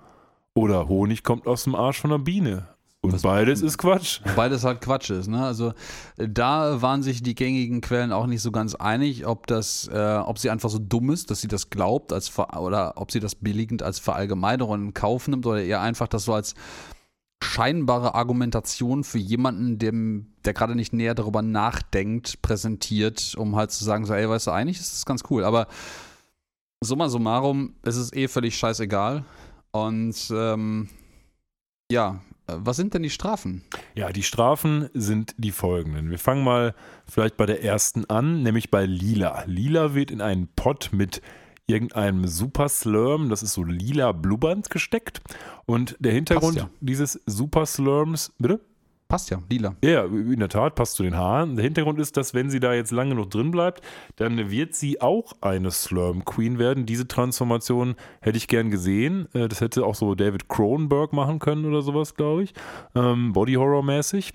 Oder Honig kommt aus dem Arsch von einer Biene. Und Was, beides ist Quatsch. Beides halt Quatsch ist, ne? Also da waren sich die gängigen Quellen auch nicht so ganz einig, ob das, äh, ob sie einfach so dumm ist, dass sie das glaubt, als oder ob sie das billigend als Verallgemeinerung in Kauf nimmt oder eher einfach das so als scheinbare Argumentation für jemanden, dem, der gerade nicht näher darüber nachdenkt, präsentiert, um halt zu sagen, so, ey, weißt du, eigentlich ist das ganz cool. Aber summa summarum, es ist eh völlig scheißegal. Und ähm, ja, was sind denn die Strafen? Ja, die Strafen sind die folgenden. Wir fangen mal vielleicht bei der ersten an, nämlich bei Lila. Lila wird in einen Pott mit irgendeinem Super Slurm, das ist so lila blubbernd gesteckt. Und der Hintergrund ja. dieses Super Slurms, bitte? Passt ja, lila. Ja, in der Tat, passt zu den Haaren. Der Hintergrund ist, dass wenn sie da jetzt lange noch drin bleibt, dann wird sie auch eine Slurm Queen werden. Diese Transformation hätte ich gern gesehen. Äh, das hätte auch so David Cronenberg machen können oder sowas, glaube ich. Ähm, Body Horror mäßig.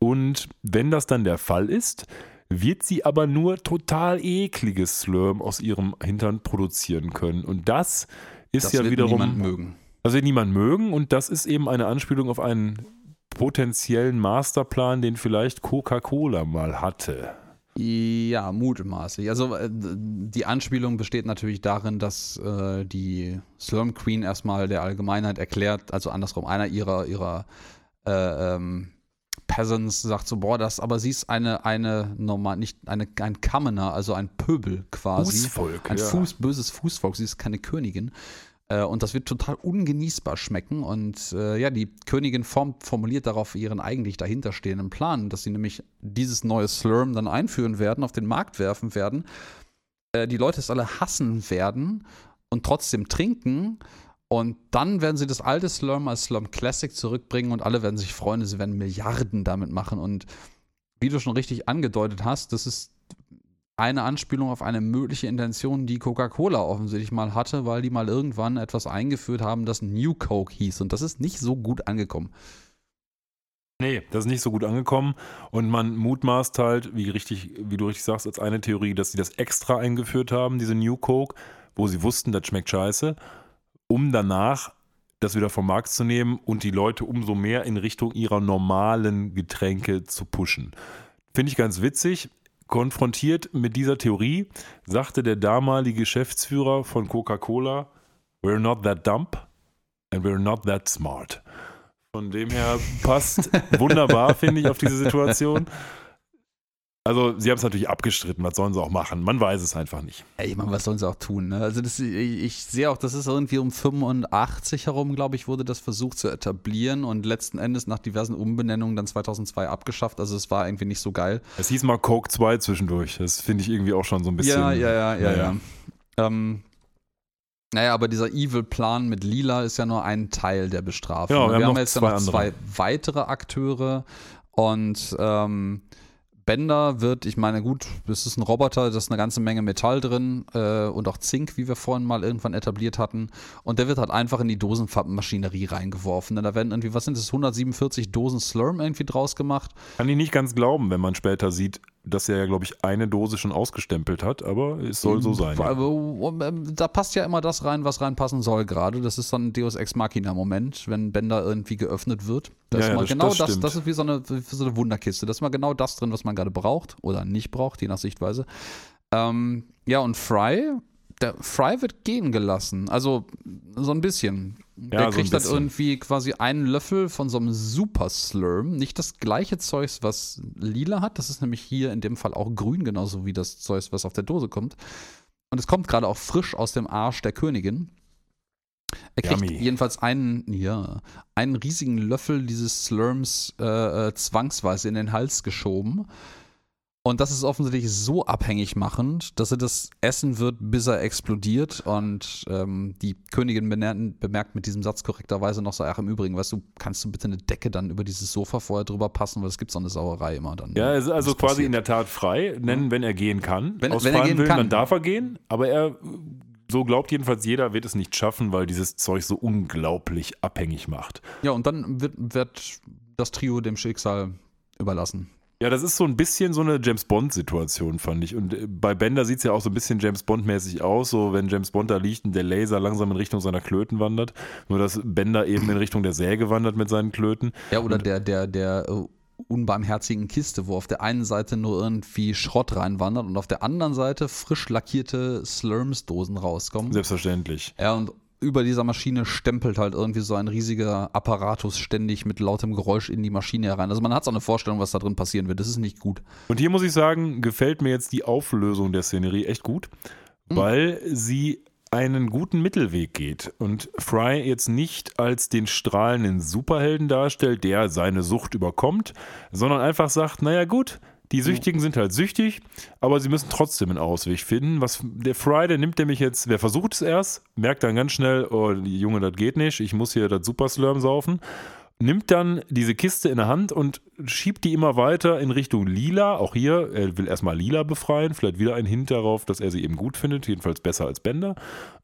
Und wenn das dann der Fall ist, wird sie aber nur total ekliges Slurm aus ihrem Hintern produzieren können. Und das ist das ja wird wiederum. Niemand mögen. Wird niemand mögen und das ist eben eine Anspielung auf einen potenziellen Masterplan, den vielleicht Coca-Cola mal hatte. Ja, mutmaßlich. Also äh, die Anspielung besteht natürlich darin, dass äh, die Slurm Queen erstmal der Allgemeinheit erklärt, also andersrum, einer ihrer, ihrer äh, ähm, Peasants sagt so, boah, das, aber sie ist eine, eine normal, nicht eine, ein Kammener, also ein Pöbel quasi. Fußvolk. Ein ja. Fuß, böses Fußvolk, sie ist keine Königin. Äh, und das wird total ungenießbar schmecken. Und äh, ja, die Königin form, formuliert darauf ihren eigentlich dahinterstehenden Plan, dass sie nämlich dieses neue Slurm dann einführen werden, auf den Markt werfen werden. Äh, die Leute es alle hassen werden und trotzdem trinken. Und dann werden sie das alte Slurm als Slurm Classic zurückbringen und alle werden sich freuen. Sie werden Milliarden damit machen. Und wie du schon richtig angedeutet hast, das ist eine Anspielung auf eine mögliche Intention, die Coca-Cola offensichtlich mal hatte, weil die mal irgendwann etwas eingeführt haben, das New Coke hieß. Und das ist nicht so gut angekommen. Nee, das ist nicht so gut angekommen. Und man mutmaßt halt, wie, richtig, wie du richtig sagst, als eine Theorie, dass sie das extra eingeführt haben, diese New Coke, wo sie wussten, das schmeckt scheiße, um danach das wieder vom Markt zu nehmen und die Leute umso mehr in Richtung ihrer normalen Getränke zu pushen. Finde ich ganz witzig. Konfrontiert mit dieser Theorie sagte der damalige Geschäftsführer von Coca-Cola, We're not that dumb and we're not that smart. Von dem her passt wunderbar, finde ich, auf diese Situation. Also, sie haben es natürlich abgestritten. Was sollen sie auch machen? Man weiß es einfach nicht. Ey, ich meine, was sollen sie auch tun? Ne? Also, das, ich, ich, sehe auch, das ist irgendwie um 85 herum, glaube ich, wurde das versucht zu etablieren und letzten Endes nach diversen Umbenennungen dann 2002 abgeschafft. Also, es war irgendwie nicht so geil. Es hieß mal Coke 2 zwischendurch. Das finde ich irgendwie auch schon so ein bisschen. Ja, ja, ja, ja, ja. ja. Ähm, naja, aber dieser Evil-Plan mit Lila ist ja nur ein Teil der Bestrafung. Ja, wir, wir haben, jetzt ja noch zwei weitere Akteure und ähm, Bender wird, ich meine, gut, das ist ein Roboter, da ist eine ganze Menge Metall drin äh, und auch Zink, wie wir vorhin mal irgendwann etabliert hatten. Und der wird halt einfach in die Dosenmaschinerie reingeworfen. Denn da werden irgendwie, was sind das, 147 Dosen Slurm irgendwie draus gemacht. Kann ich nicht ganz glauben, wenn man später sieht, dass er ja, glaube ich, eine Dose schon ausgestempelt hat, aber es soll so sein. Ja. Ähm, da passt ja immer das rein, was reinpassen soll gerade. Das ist so ein Deus Ex Machina-Moment, wenn Bender irgendwie geöffnet wird. Da ja, ist mal das, genau das, das, das, ist wie so, eine, wie so eine Wunderkiste. Da ist mal genau das drin, was man gerade braucht oder nicht braucht, je nach Sichtweise. Ähm, ja, und Fry, der Fry wird gehen gelassen. Also so ein bisschen. Ja, der kriegt so dann irgendwie quasi einen Löffel von so einem Super Slurm. Nicht das gleiche Zeug, was lila hat. Das ist nämlich hier in dem Fall auch grün, genauso wie das Zeug, was auf der Dose kommt. Und es kommt gerade auch frisch aus dem Arsch der Königin. Er kriegt Yummy. jedenfalls einen, ja, einen riesigen Löffel dieses Slurms äh, äh zwangsweise in den Hals geschoben. Und das ist offensichtlich so abhängig machend, dass er das essen wird, bis er explodiert. Und ähm, die Königin bemerkt, mit diesem Satz korrekterweise noch so, ach im Übrigen, weißt du, kannst du bitte eine Decke dann über dieses Sofa vorher drüber passen, weil es gibt so eine Sauerei immer dann. Ja, er ist also quasi passiert. in der Tat frei, nennen, wenn er gehen kann. Wenn- Aus wenn er gehen Willen, kann. dann darf er gehen, aber er, so glaubt jedenfalls jeder, wird es nicht schaffen, weil dieses Zeug so unglaublich abhängig macht. Ja, und dann wird, wird das Trio dem Schicksal überlassen. Ja, das ist so ein bisschen so eine James Bond-Situation, fand ich. Und äh, bei Bender sieht es ja auch so ein bisschen James Bond-mäßig aus, so wenn James Bond da liegt und der Laser langsam in Richtung seiner Klöten wandert. Nur dass Bender eben in Richtung der Säge wandert mit seinen Klöten. Ja, oder der, der, der äh, unbarmherzigen Kiste, wo auf der einen Seite nur irgendwie Schrott reinwandert und auf der anderen Seite frisch lackierte Slurms-Dosen rauskommen. Selbstverständlich. Ja, und über dieser Maschine stempelt halt irgendwie so ein riesiger Apparatus ständig mit lautem Geräusch in die Maschine herein. Also man hat so eine Vorstellung, was da drin passieren wird. Das ist nicht gut. Und hier muss ich sagen, gefällt mir jetzt die Auflösung der Szenerie echt gut, weil sie einen guten Mittelweg geht und Fry jetzt nicht als den strahlenden Superhelden darstellt, der seine Sucht überkommt, sondern einfach sagt, naja gut, die Süchtigen sind halt süchtig, aber sie müssen trotzdem einen Ausweg finden. Was der Fry, der nimmt nämlich jetzt, wer versucht es erst, merkt dann ganz schnell, oh Junge, das geht nicht, ich muss hier das Superslurm saufen nimmt dann diese Kiste in der Hand und schiebt die immer weiter in Richtung Lila. Auch hier, er will erstmal Lila befreien, vielleicht wieder ein Hint darauf, dass er sie eben gut findet, jedenfalls besser als Bender.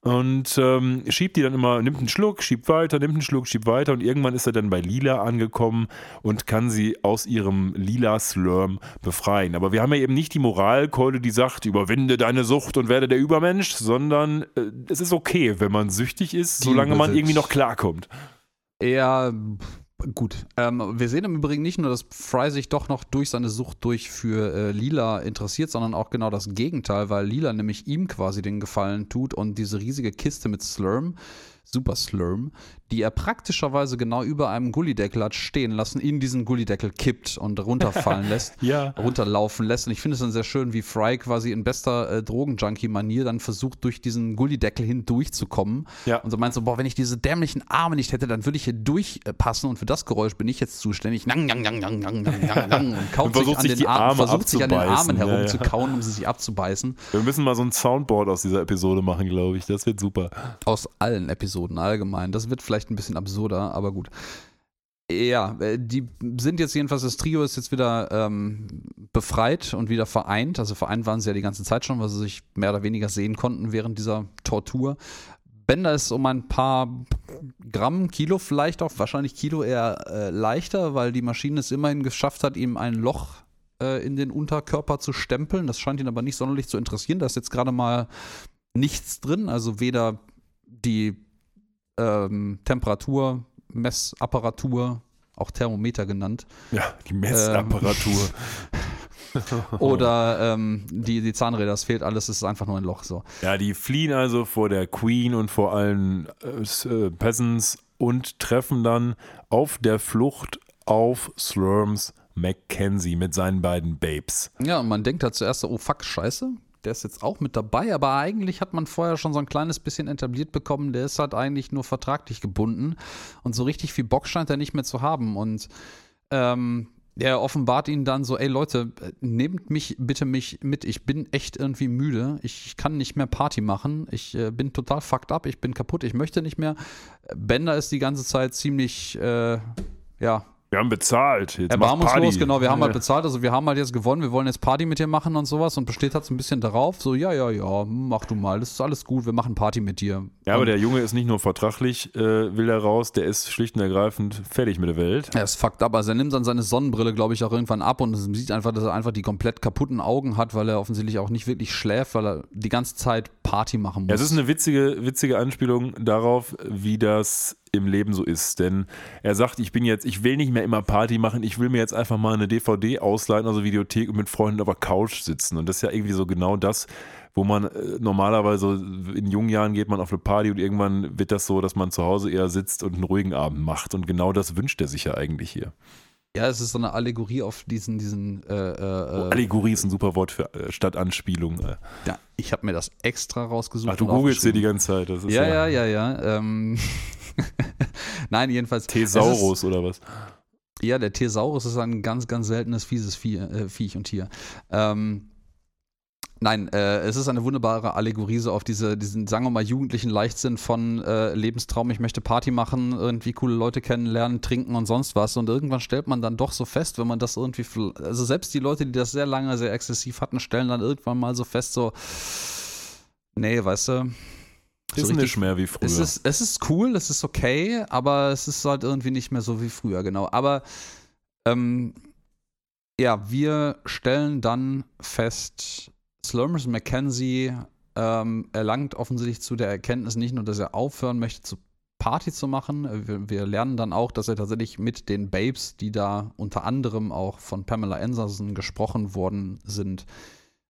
Und ähm, schiebt die dann immer, nimmt einen Schluck, schiebt weiter, nimmt einen Schluck, schiebt weiter und irgendwann ist er dann bei Lila angekommen und kann sie aus ihrem lila Slurm befreien. Aber wir haben ja eben nicht die Moralkeule, die sagt, überwinde deine Sucht und werde der Übermensch, sondern äh, es ist okay, wenn man süchtig ist, solange man irgendwie noch klarkommt. Ja, gut. Ähm, wir sehen im Übrigen nicht nur, dass Fry sich doch noch durch seine Sucht durch für äh, Lila interessiert, sondern auch genau das Gegenteil, weil Lila nämlich ihm quasi den Gefallen tut und diese riesige Kiste mit Slurm, Super Slurm, die er praktischerweise genau über einem Gullideckel hat stehen lassen, in diesen Gullideckel kippt und runterfallen lässt. Ja. runterlaufen lässt. Und ich finde es dann sehr schön, wie Fry quasi in bester äh, Drogenjunkie-Manier dann versucht, durch diesen Gullideckel hindurchzukommen. Ja. Und so meint so, boah, wenn ich diese dämlichen Arme nicht hätte, dann würde ich hier durchpassen und für das Geräusch bin ich jetzt zuständig. Nang, nang, nang, nang, nang, nang, nang, und kaut Und versucht sich, an den Armen, Arme versucht sich an den Armen abzubeißen. Ja, ja. herumzukauen, um sie sich abzubeißen. Wir müssen mal so ein Soundboard aus dieser Episode machen, glaube ich. Das wird super. Aus allen Episoden allgemein. Das wird vielleicht ein bisschen absurder, aber gut. Ja, äh, die sind jetzt jedenfalls, das Trio ist jetzt wieder ähm, befreit und wieder vereint. Also vereint waren sie ja die ganze Zeit schon, weil sie sich mehr oder weniger sehen konnten während dieser Tortur. Bender ist um ein paar Gramm, Kilo vielleicht auch, wahrscheinlich Kilo eher äh, leichter, weil die Maschine es immerhin geschafft hat, ihm ein Loch äh, in den Unterkörper zu stempeln. Das scheint ihn aber nicht sonderlich zu interessieren. Da ist jetzt gerade mal nichts drin, also weder die ähm, Temperatur, Messapparatur, auch Thermometer genannt, Ja, die Messapparatur. oder ähm, die, die Zahnräder, es fehlt alles, es ist einfach nur ein Loch so. Ja, die fliehen also vor der Queen und vor allen äh, äh, Peasants und treffen dann auf der Flucht auf Slurms Mackenzie mit seinen beiden Babes. Ja, und man denkt halt zuerst oh fuck, scheiße, der ist jetzt auch mit dabei, aber eigentlich hat man vorher schon so ein kleines bisschen etabliert bekommen, der ist halt eigentlich nur vertraglich gebunden und so richtig viel Bock scheint er nicht mehr zu haben und ähm, er offenbart ihnen dann so, ey Leute, nehmt mich bitte mich mit, ich bin echt irgendwie müde, ich kann nicht mehr Party machen, ich äh, bin total fucked up, ich bin kaputt, ich möchte nicht mehr. Bender ist die ganze Zeit ziemlich, äh, ja, Wir haben bezahlt. Jetzt Erbarmungslos, genau. Wir haben halt bezahlt, also wir haben halt jetzt gewonnen, wir wollen jetzt Party mit dir machen und sowas und besteht halt so ein bisschen darauf, so, ja, ja, ja, mach du mal, das ist alles gut, wir machen Party mit dir. Ja, aber Und der Junge ist nicht nur vertraglich, äh, will er raus, der ist schlicht und ergreifend fertig mit der Welt. er ist fucked up, also er nimmt dann seine Sonnenbrille, glaube ich, auch irgendwann ab und sieht einfach, dass er einfach die komplett kaputten Augen hat, weil er offensichtlich auch nicht wirklich schläft, weil er die ganze Zeit Party machen muss. Ja, es ist eine witzige, witzige Anspielung darauf, wie das im Leben so ist. Denn er sagt, ich bin jetzt, ich will nicht mehr immer Party machen, ich will mir jetzt einfach mal eine DVD ausleihen, also Videothek und mit Freunden auf der Couch sitzen. Und das ist ja irgendwie so genau das, wo man äh, normalerweise in jungen Jahren geht man auf eine Party und irgendwann wird das so, dass man zu Hause eher sitzt und einen ruhigen Abend macht. Und genau das wünscht er sich ja eigentlich hier. ja, es ist so eine Allegorie auf diesen, diesen, äh, äh, äh, Allegorie ist ein super Wort für äh, statt Anspielung. äh. ja, ich habe mir das extra rausgesucht. Ach, du googelst dir die ganze Zeit. Ist Ja, ja, ja, ja. Ähm, Nein, jedenfalls. Thesaurus oder was? Ja, der Thesaurus ist ein ganz, ganz seltenes, fieses Vie äh, Viech und Tier. Ähm, Nein, äh, es ist eine wunderbare Allegorie so auf diese, diesen, sagen wir mal, jugendlichen Leichtsinn von äh, Lebenstraum, ich möchte Party machen, irgendwie coole Leute kennenlernen, trinken und sonst was. Und irgendwann stellt man dann doch so fest, wenn man das irgendwie, also selbst die Leute, die das sehr lange, sehr exzessiv hatten, stellen dann irgendwann mal so fest, so, nee, weißt du. So ist richtig, nicht mehr wie früher. Es ist, es ist cool, es ist okay, aber es ist halt irgendwie nicht mehr so wie früher, genau. Aber ähm, ja, wir stellen dann fest, Slurmers Mackenzie ähm, erlangt offensichtlich zu der Erkenntnis nicht nur, dass er aufhören möchte, zu Party zu machen. Wir, wir, lernen dann auch, dass er tatsächlich mit den Babes, die da unter anderem auch von Pamela Anderson gesprochen worden sind,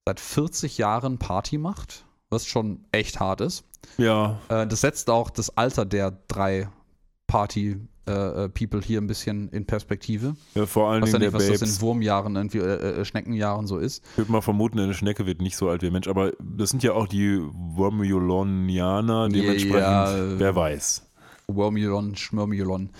seit 40 Jahren Party macht, was schon echt hart ist. Ja. Äh, das setzt auch das Alter der drei Party äh, äh, People hier ein bisschen in Perspektive. Ja, vor Dingen nicht, was Babes. das in Wurmjahren, irgendwie, äh, äh, Schneckenjahren so ist. Ich würde mal vermuten, eine Schnecke wird nicht so alt wie ein Mensch, aber das sind ja auch die Wormulonianer, dementsprechend, ja, wer weiß. Wormulon, Schmörmulon.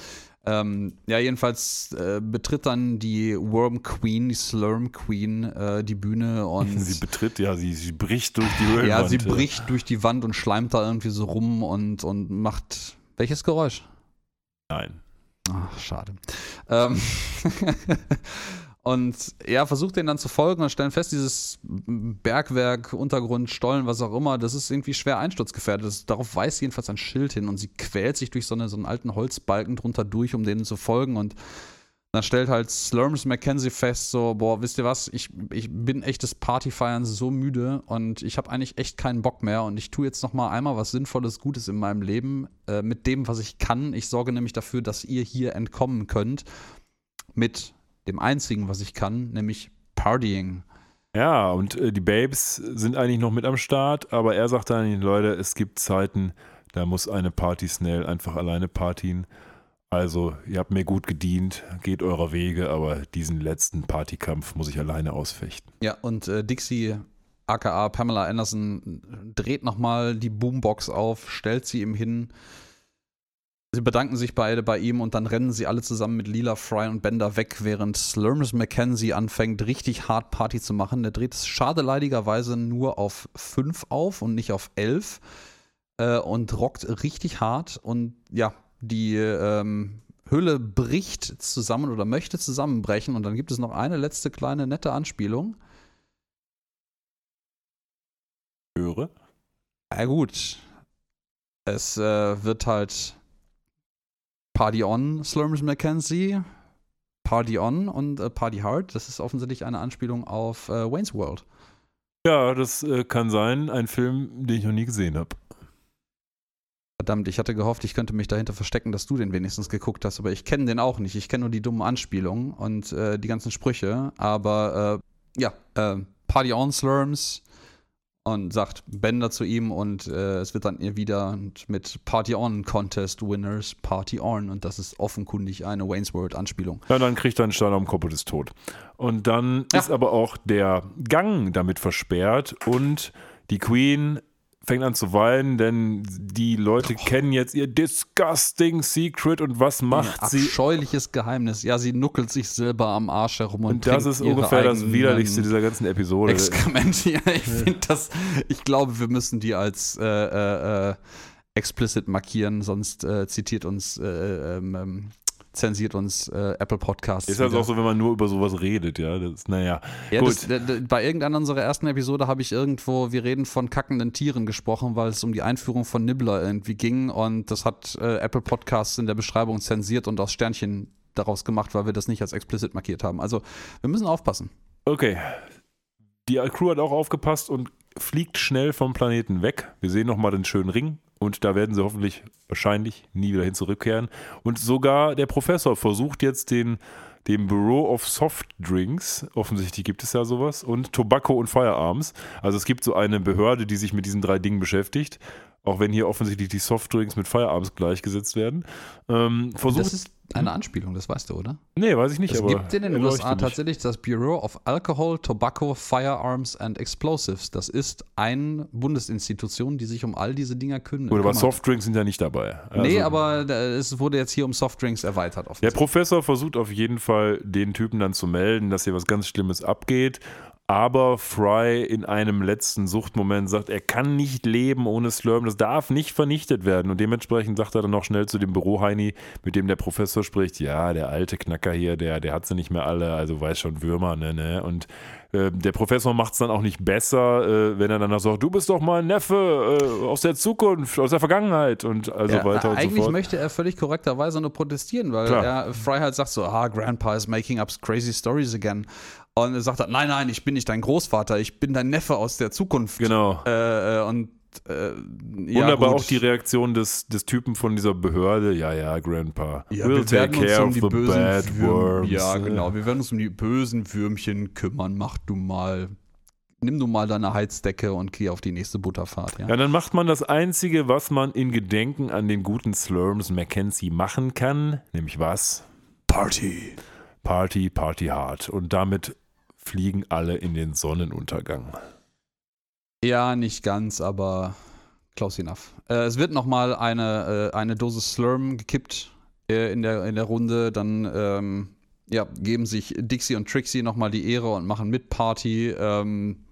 Ähm, ja, jedenfalls äh, betritt dann die Worm Queen, die Slurm Queen, äh, die Bühne und. sie betritt, ja, sie, sie bricht durch die Höhlenwand. Ja, sie bricht durch die Wand und schleimt da irgendwie so rum und, und macht. Welches Geräusch? Nein. Ach, schade. Ähm und er versucht den dann zu folgen und stellen fest, dieses Bergwerk, Untergrund, Stollen, was auch immer, das ist irgendwie schwer einsturzgefährdet. Darauf weist jedenfalls ein Schild hin und sie quält sich durch so, eine, so einen alten Holzbalken drunter durch, um denen zu folgen und dann stellt halt Slurms Mackenzie fest, so, boah, wisst ihr was, ich, ich bin echt des Partyfeierns so müde und ich habe eigentlich echt keinen Bock mehr und ich tue jetzt noch mal einmal was Sinnvolles, Gutes in meinem Leben äh, mit dem, was ich kann. Ich sorge nämlich dafür, dass ihr hier entkommen könnt mit dem Einzigen, was ich kann, nämlich Partying. Ja, und äh, die Babes sind eigentlich noch mit am Start, aber er sagt dann, Leute, es gibt Zeiten, da muss eine Party-Snail einfach alleine partien. Also, ihr habt mir gut gedient, geht eurer Wege, aber diesen letzten Partykampf muss ich alleine ausfechten. Ja, und äh, Dixie, aka Pamela Anderson, dreht nochmal die Boombox auf, stellt sie ihm hin. Sie bedanken sich beide bei ihm und dann rennen sie alle zusammen mit Lila, Fry und Bender weg, während Slurms Mackenzie anfängt, richtig hart Party zu machen. Der dreht es schade leidigerweise nur auf 5 auf und nicht auf 11 äh, und rockt richtig hart. Und ja, die ähm, Hülle bricht zusammen oder möchte zusammenbrechen und dann gibt es noch eine letzte kleine nette Anspielung. Höre. Ja gut. Es äh, wird halt Party on, Slurms Mackenzie, Party on und äh, Party hard. Das ist offensichtlich eine Anspielung auf äh, Wayne's World. Ja, das äh, kann sein. Ein Film, den ich noch nie gesehen habe. Verdammt, ich hatte gehofft, ich könnte mich dahinter verstecken, dass du den wenigstens geguckt hast, aber ich kenne den auch nicht. Ich kenne nur die dummen Anspielungen und äh, die ganzen Sprüche. Aber äh, ja, äh, Party on Slurms und sagt Bender zu ihm und äh, es wird dann ihr wieder mit Party on Contest Winners Party on und das ist offenkundig eine Wayne's World Anspielung. Ja, dann kriegt er einen Stein am Kopf und ist tot. Und dann ja. ist aber auch der Gang damit versperrt und die Queen fängt an zu weinen, denn die Leute oh. kennen jetzt ihr disgusting Secret und was macht Ein sie? Abscheuliches Geheimnis. Ja, sie nuckelt sich selber am Arsch herum und, und das ist ungefähr das widerlichste dieser ganzen Episode. Exkrement. Ja, ich finde das. Ich glaube, wir müssen die als äh, äh, äh explicit markieren, sonst äh, zitiert uns äh, äh ähm, ähm zensiert uns äh, Apple Podcasts. Ist das auch so, wenn man nur über sowas redet, ja? Das, naja. Ja, gut. Das, bei irgendeiner unserer ersten Episode habe ich irgendwo, wir reden von kackenden Tieren gesprochen, weil es um die Einführung von Nibbler irgendwie ging und das hat äh, Apple Podcasts in der Beschreibung zensiert und aus Sternchen daraus gemacht, weil wir das nicht als explicit markiert haben. Also wir müssen aufpassen. Okay. Die Crew hat auch aufgepasst und fliegt schnell vom Planeten weg. Wir sehen nochmal den schönen Ring und da werden sie hoffentlich wahrscheinlich nie wieder hin zurückkehren. Und sogar der Professor versucht jetzt den, dem Bureau of Soft Drinks, offensichtlich gibt es ja sowas, und Tobacco und Firearms. Also es gibt so eine Behörde, die sich mit diesen drei Dingen beschäftigt. Auch wenn hier offensichtlich die Softdrinks mit Firearms gleichgesetzt werden. Ähm, versucht, das ist eine Anspielung, das weißt du, oder? Nee, weiß ich nicht. Es aber gibt in den USA tatsächlich das Bureau of Alcohol, Tobacco, Firearms and Explosives. Das ist eine Bundesinstitution, die sich um all diese Dinger kün Gut, aber kümmert. Softdrinks sind ja nicht dabei. nee, Also- aber äh, es wurde jetzt hier um Softdrinks erweitert. Der. Professor versucht auf jeden Fall, den Typen dann zu melden, dass hier was ganz Schlimmes abgeht. Aber Fry in einem letzten Suchtmoment sagt, er kann nicht leben ohne Slurm, das darf nicht vernichtet werden. Und dementsprechend sagt er dann noch schnell zu dem Büroheini, mit dem der Professor spricht, ja, der alte Knacker hier, der, der hat sie nicht mehr alle, also weiß schon Würmer, ne, ne. Und äh, der Professor macht es dann auch nicht besser, äh, wenn er dann noch sagt, du bist doch mein Neffe äh, aus der Zukunft, aus der Vergangenheit und also Ja, weiter und so eigentlich fort. möchte er völlig korrekterweise nur protestieren, weil Klar. er Fry halt sagt so, ah, Grandpa is making up crazy stories again. Und er sagt halt, nein, nein, ich bin nicht dein Großvater, ich bin dein Neffe aus der Zukunft. Genau. Äh, äh, und äh, ja, Wunderbar gut. auch die Reaktion des, des Typen von dieser Behörde. Ja, ja, Grandpa. Ja, we'll wir werden take uns care um of die the bösen bad worms. Ja, genau. Wir werden uns um die bösen Würmchen kümmern. Mach du mal. Nimm du mal deine Heizdecke und geh auf die nächste Butterfahrt. Ja. Ja, dann macht man das Einzige, was man in Gedenken an den guten Slurms Mackenzie machen kann, nämlich was? Party. Party, Party hard. Und damit fliegen alle in den Sonnenuntergang. Ja, nicht ganz, aber close enough. Äh, es wird nochmal eine, äh, eine Dose Slurm gekippt äh, in, der, in der Runde. Dann ähm, ja, geben sich Dixie und Trixie nochmal die Ehre und machen mit Party. Ähm,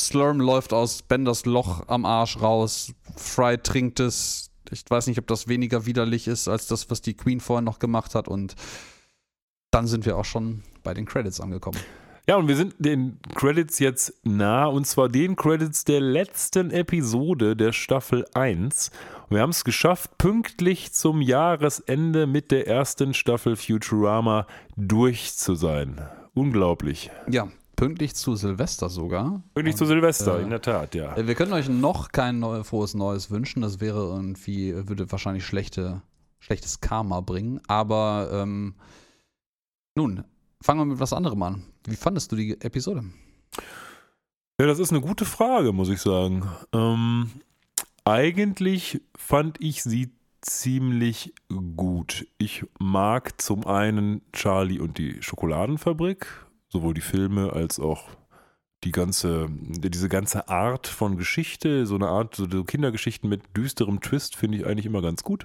Slurm läuft aus Benders Loch am Arsch raus. Fry trinkt es. Ich weiß nicht, ob das weniger widerlich ist als das, was die Queen vorhin noch gemacht hat. Und dann sind wir auch schon bei den Credits angekommen. Ja, und wir sind den Credits jetzt nah, und zwar den Credits der letzten Episode der Staffel 1. Und wir haben es geschafft, pünktlich zum Jahresende mit der ersten Staffel Futurama durch zu sein. Unglaublich. Ja, pünktlich zu Silvester sogar. Pünktlich zu Und, Silvester, äh, in der Tat, ja. Äh, Wir können euch noch kein neu, frohes Neues wünschen. Das wäre irgendwie, würde wahrscheinlich schlechte, schlechtes Karma bringen. Aber ähm, nun, fangen wir mit was anderem an. Wie fandest du die Episode? Ja, das ist eine gute Frage, muss ich sagen. Ähm, eigentlich fand ich sie ziemlich gut. Ich mag zum einen Charlie und die Schokoladenfabrik, sowohl die Filme als auch die ganze, diese ganze Art von Geschichte, so eine Art, so Kindergeschichten mit düsterem Twist finde ich eigentlich immer ganz gut.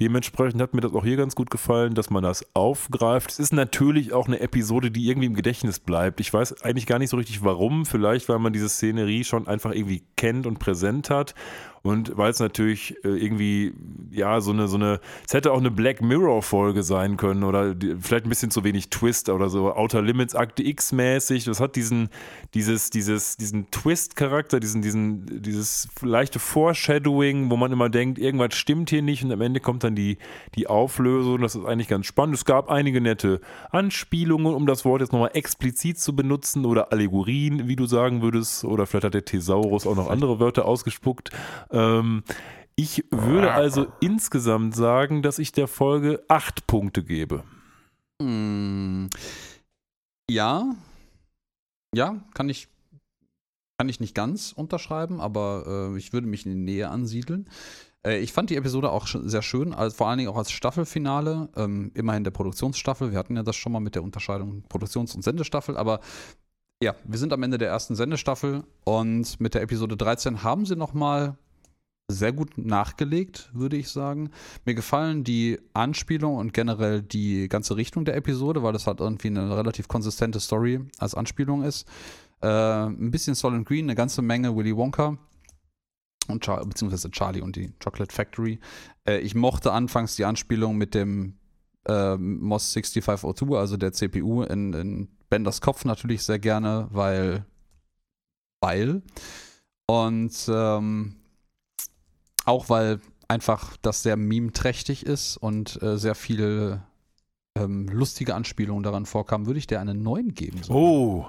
Dementsprechend hat mir das auch hier ganz gut gefallen, dass man das aufgreift. Es ist natürlich auch eine Episode, die irgendwie im Gedächtnis bleibt. Ich weiß eigentlich gar nicht so richtig warum. Vielleicht, weil man diese Szenerie schon einfach irgendwie kennt und präsent hat. Und weil es natürlich äh, irgendwie, ja, so eine, so eine, es hätte auch eine Black Mirror-Folge sein können oder die, vielleicht ein bisschen zu wenig Twist oder so, Outer Limits Akte X-mäßig. Das hat diesen, dieses, dieses, diesen Twist-Charakter, diesen, diesen, dieses leichte Foreshadowing, wo man immer denkt, irgendwas stimmt hier nicht und am Ende kommt dann die, die Auflösung. Das ist eigentlich ganz spannend. Es gab einige nette Anspielungen, um das Wort jetzt nochmal explizit zu benutzen oder Allegorien, wie du sagen würdest. Oder vielleicht hat der Thesaurus auch noch andere Wörter ausgespuckt. Ähm, ich würde also insgesamt sagen, dass ich der Folge acht Punkte gebe. Hm, ja, ja, kann ich, kann ich nicht ganz unterschreiben, aber äh, ich würde mich in die Nähe ansiedeln. Äh, ich fand die Episode auch sch- sehr schön, also vor allen Dingen auch als Staffelfinale. Ähm, immerhin der Produktionsstaffel. Wir hatten ja das schon mal mit der Unterscheidung Produktions- und Sendestaffel, aber ja, wir sind am Ende der ersten Sendestaffel und mit der Episode 13 haben sie nochmal sehr gut nachgelegt, würde ich sagen. Mir gefallen die Anspielung und generell die ganze Richtung der Episode, weil das halt irgendwie eine relativ konsistente Story als Anspielung ist. Äh, ein bisschen Solid Green, eine ganze Menge Willy Wonka und Char beziehungsweise Charlie und die Chocolate Factory. Äh, ich mochte anfangs die Anspielung mit dem äh, MOS 6502, also der CPU in, in Benders Kopf natürlich sehr gerne, weil weil und ähm, auch weil einfach das sehr meme-trächtig ist und äh, sehr viele ähm, lustige Anspielungen daran vorkamen, würde ich dir eine 9 geben. sogar. Oh.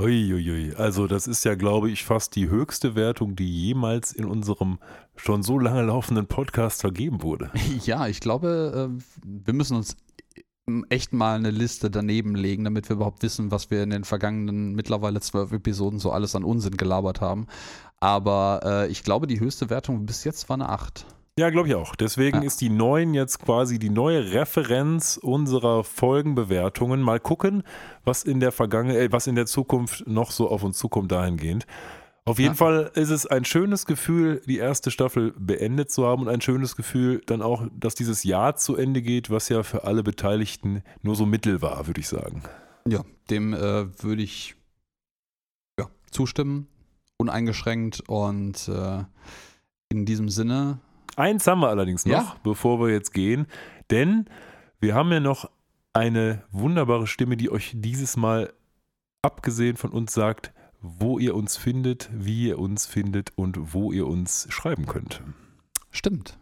Uiuiui. Also das ist ja, glaube ich, fast die höchste Wertung, die jemals in unserem schon so lange laufenden Podcast vergeben wurde. Ja, ich glaube, äh, wir müssen uns echt mal eine Liste daneben legen, damit wir überhaupt wissen, was wir in den vergangenen mittlerweile zwölf Episoden so alles an Unsinn gelabert haben. Aber äh, ich glaube, die höchste Wertung bis jetzt war eine 8. Ja, glaube ich auch. Deswegen Ja. ist die neuen jetzt quasi die neue Referenz unserer Folgenbewertungen. Mal gucken, was in der Vergangenheit, äh, was in der Zukunft noch so auf uns zukommt dahingehend. Auf jeden Ja. Fall ist es ein schönes Gefühl, die erste Staffel beendet zu haben und ein schönes Gefühl dann auch, dass dieses Jahr zu Ende geht, was ja für alle Beteiligten nur so mittel war, würde ich sagen. Ja, dem äh, würde ich ja, zustimmen, uneingeschränkt und äh, in diesem Sinne, Eins haben wir allerdings noch, Ja. bevor wir jetzt gehen, denn wir haben ja noch eine wunderbare Stimme, die euch dieses Mal abgesehen von uns sagt, wo ihr uns findet, wie ihr uns findet und wo ihr uns schreiben könnt. stimmt.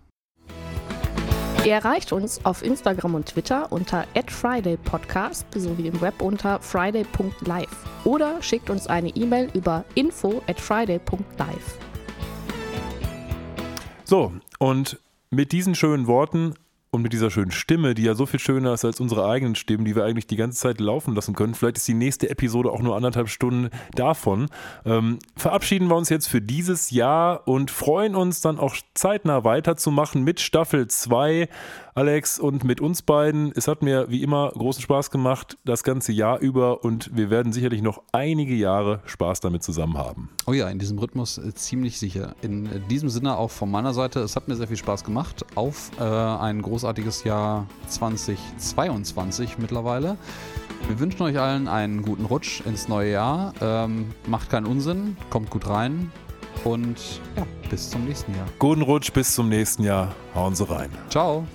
Ihr erreicht uns auf Instagram und Twitter unter @fridaypodcast sowie im Web unter friday.live oder schickt uns eine E-Mail über info@friday.live. So, und mit diesen schönen Worten und mit dieser schönen Stimme, die ja so viel schöner ist als unsere eigenen Stimmen, die wir eigentlich die ganze Zeit laufen lassen können, vielleicht ist die nächste Episode auch nur anderthalb Stunden davon, ähm, verabschieden wir uns jetzt für dieses Jahr und freuen uns dann auch zeitnah weiterzumachen mit Staffel 2. Alex und mit uns beiden. Es hat mir wie immer großen Spaß gemacht, das ganze Jahr über und wir werden sicherlich noch einige Jahre Spaß damit zusammen haben. Oh ja, in diesem Rhythmus äh, ziemlich sicher. In äh, diesem Sinne auch von meiner Seite, es hat mir sehr viel Spaß gemacht. Auf äh, ein großartiges Jahr 2022 mittlerweile. Wir wünschen euch allen einen guten Rutsch ins neue Jahr. Ähm, macht keinen Unsinn, kommt gut rein und ja, bis zum nächsten Jahr. Guten Rutsch bis zum nächsten Jahr. Hauen Sie rein. Ciao.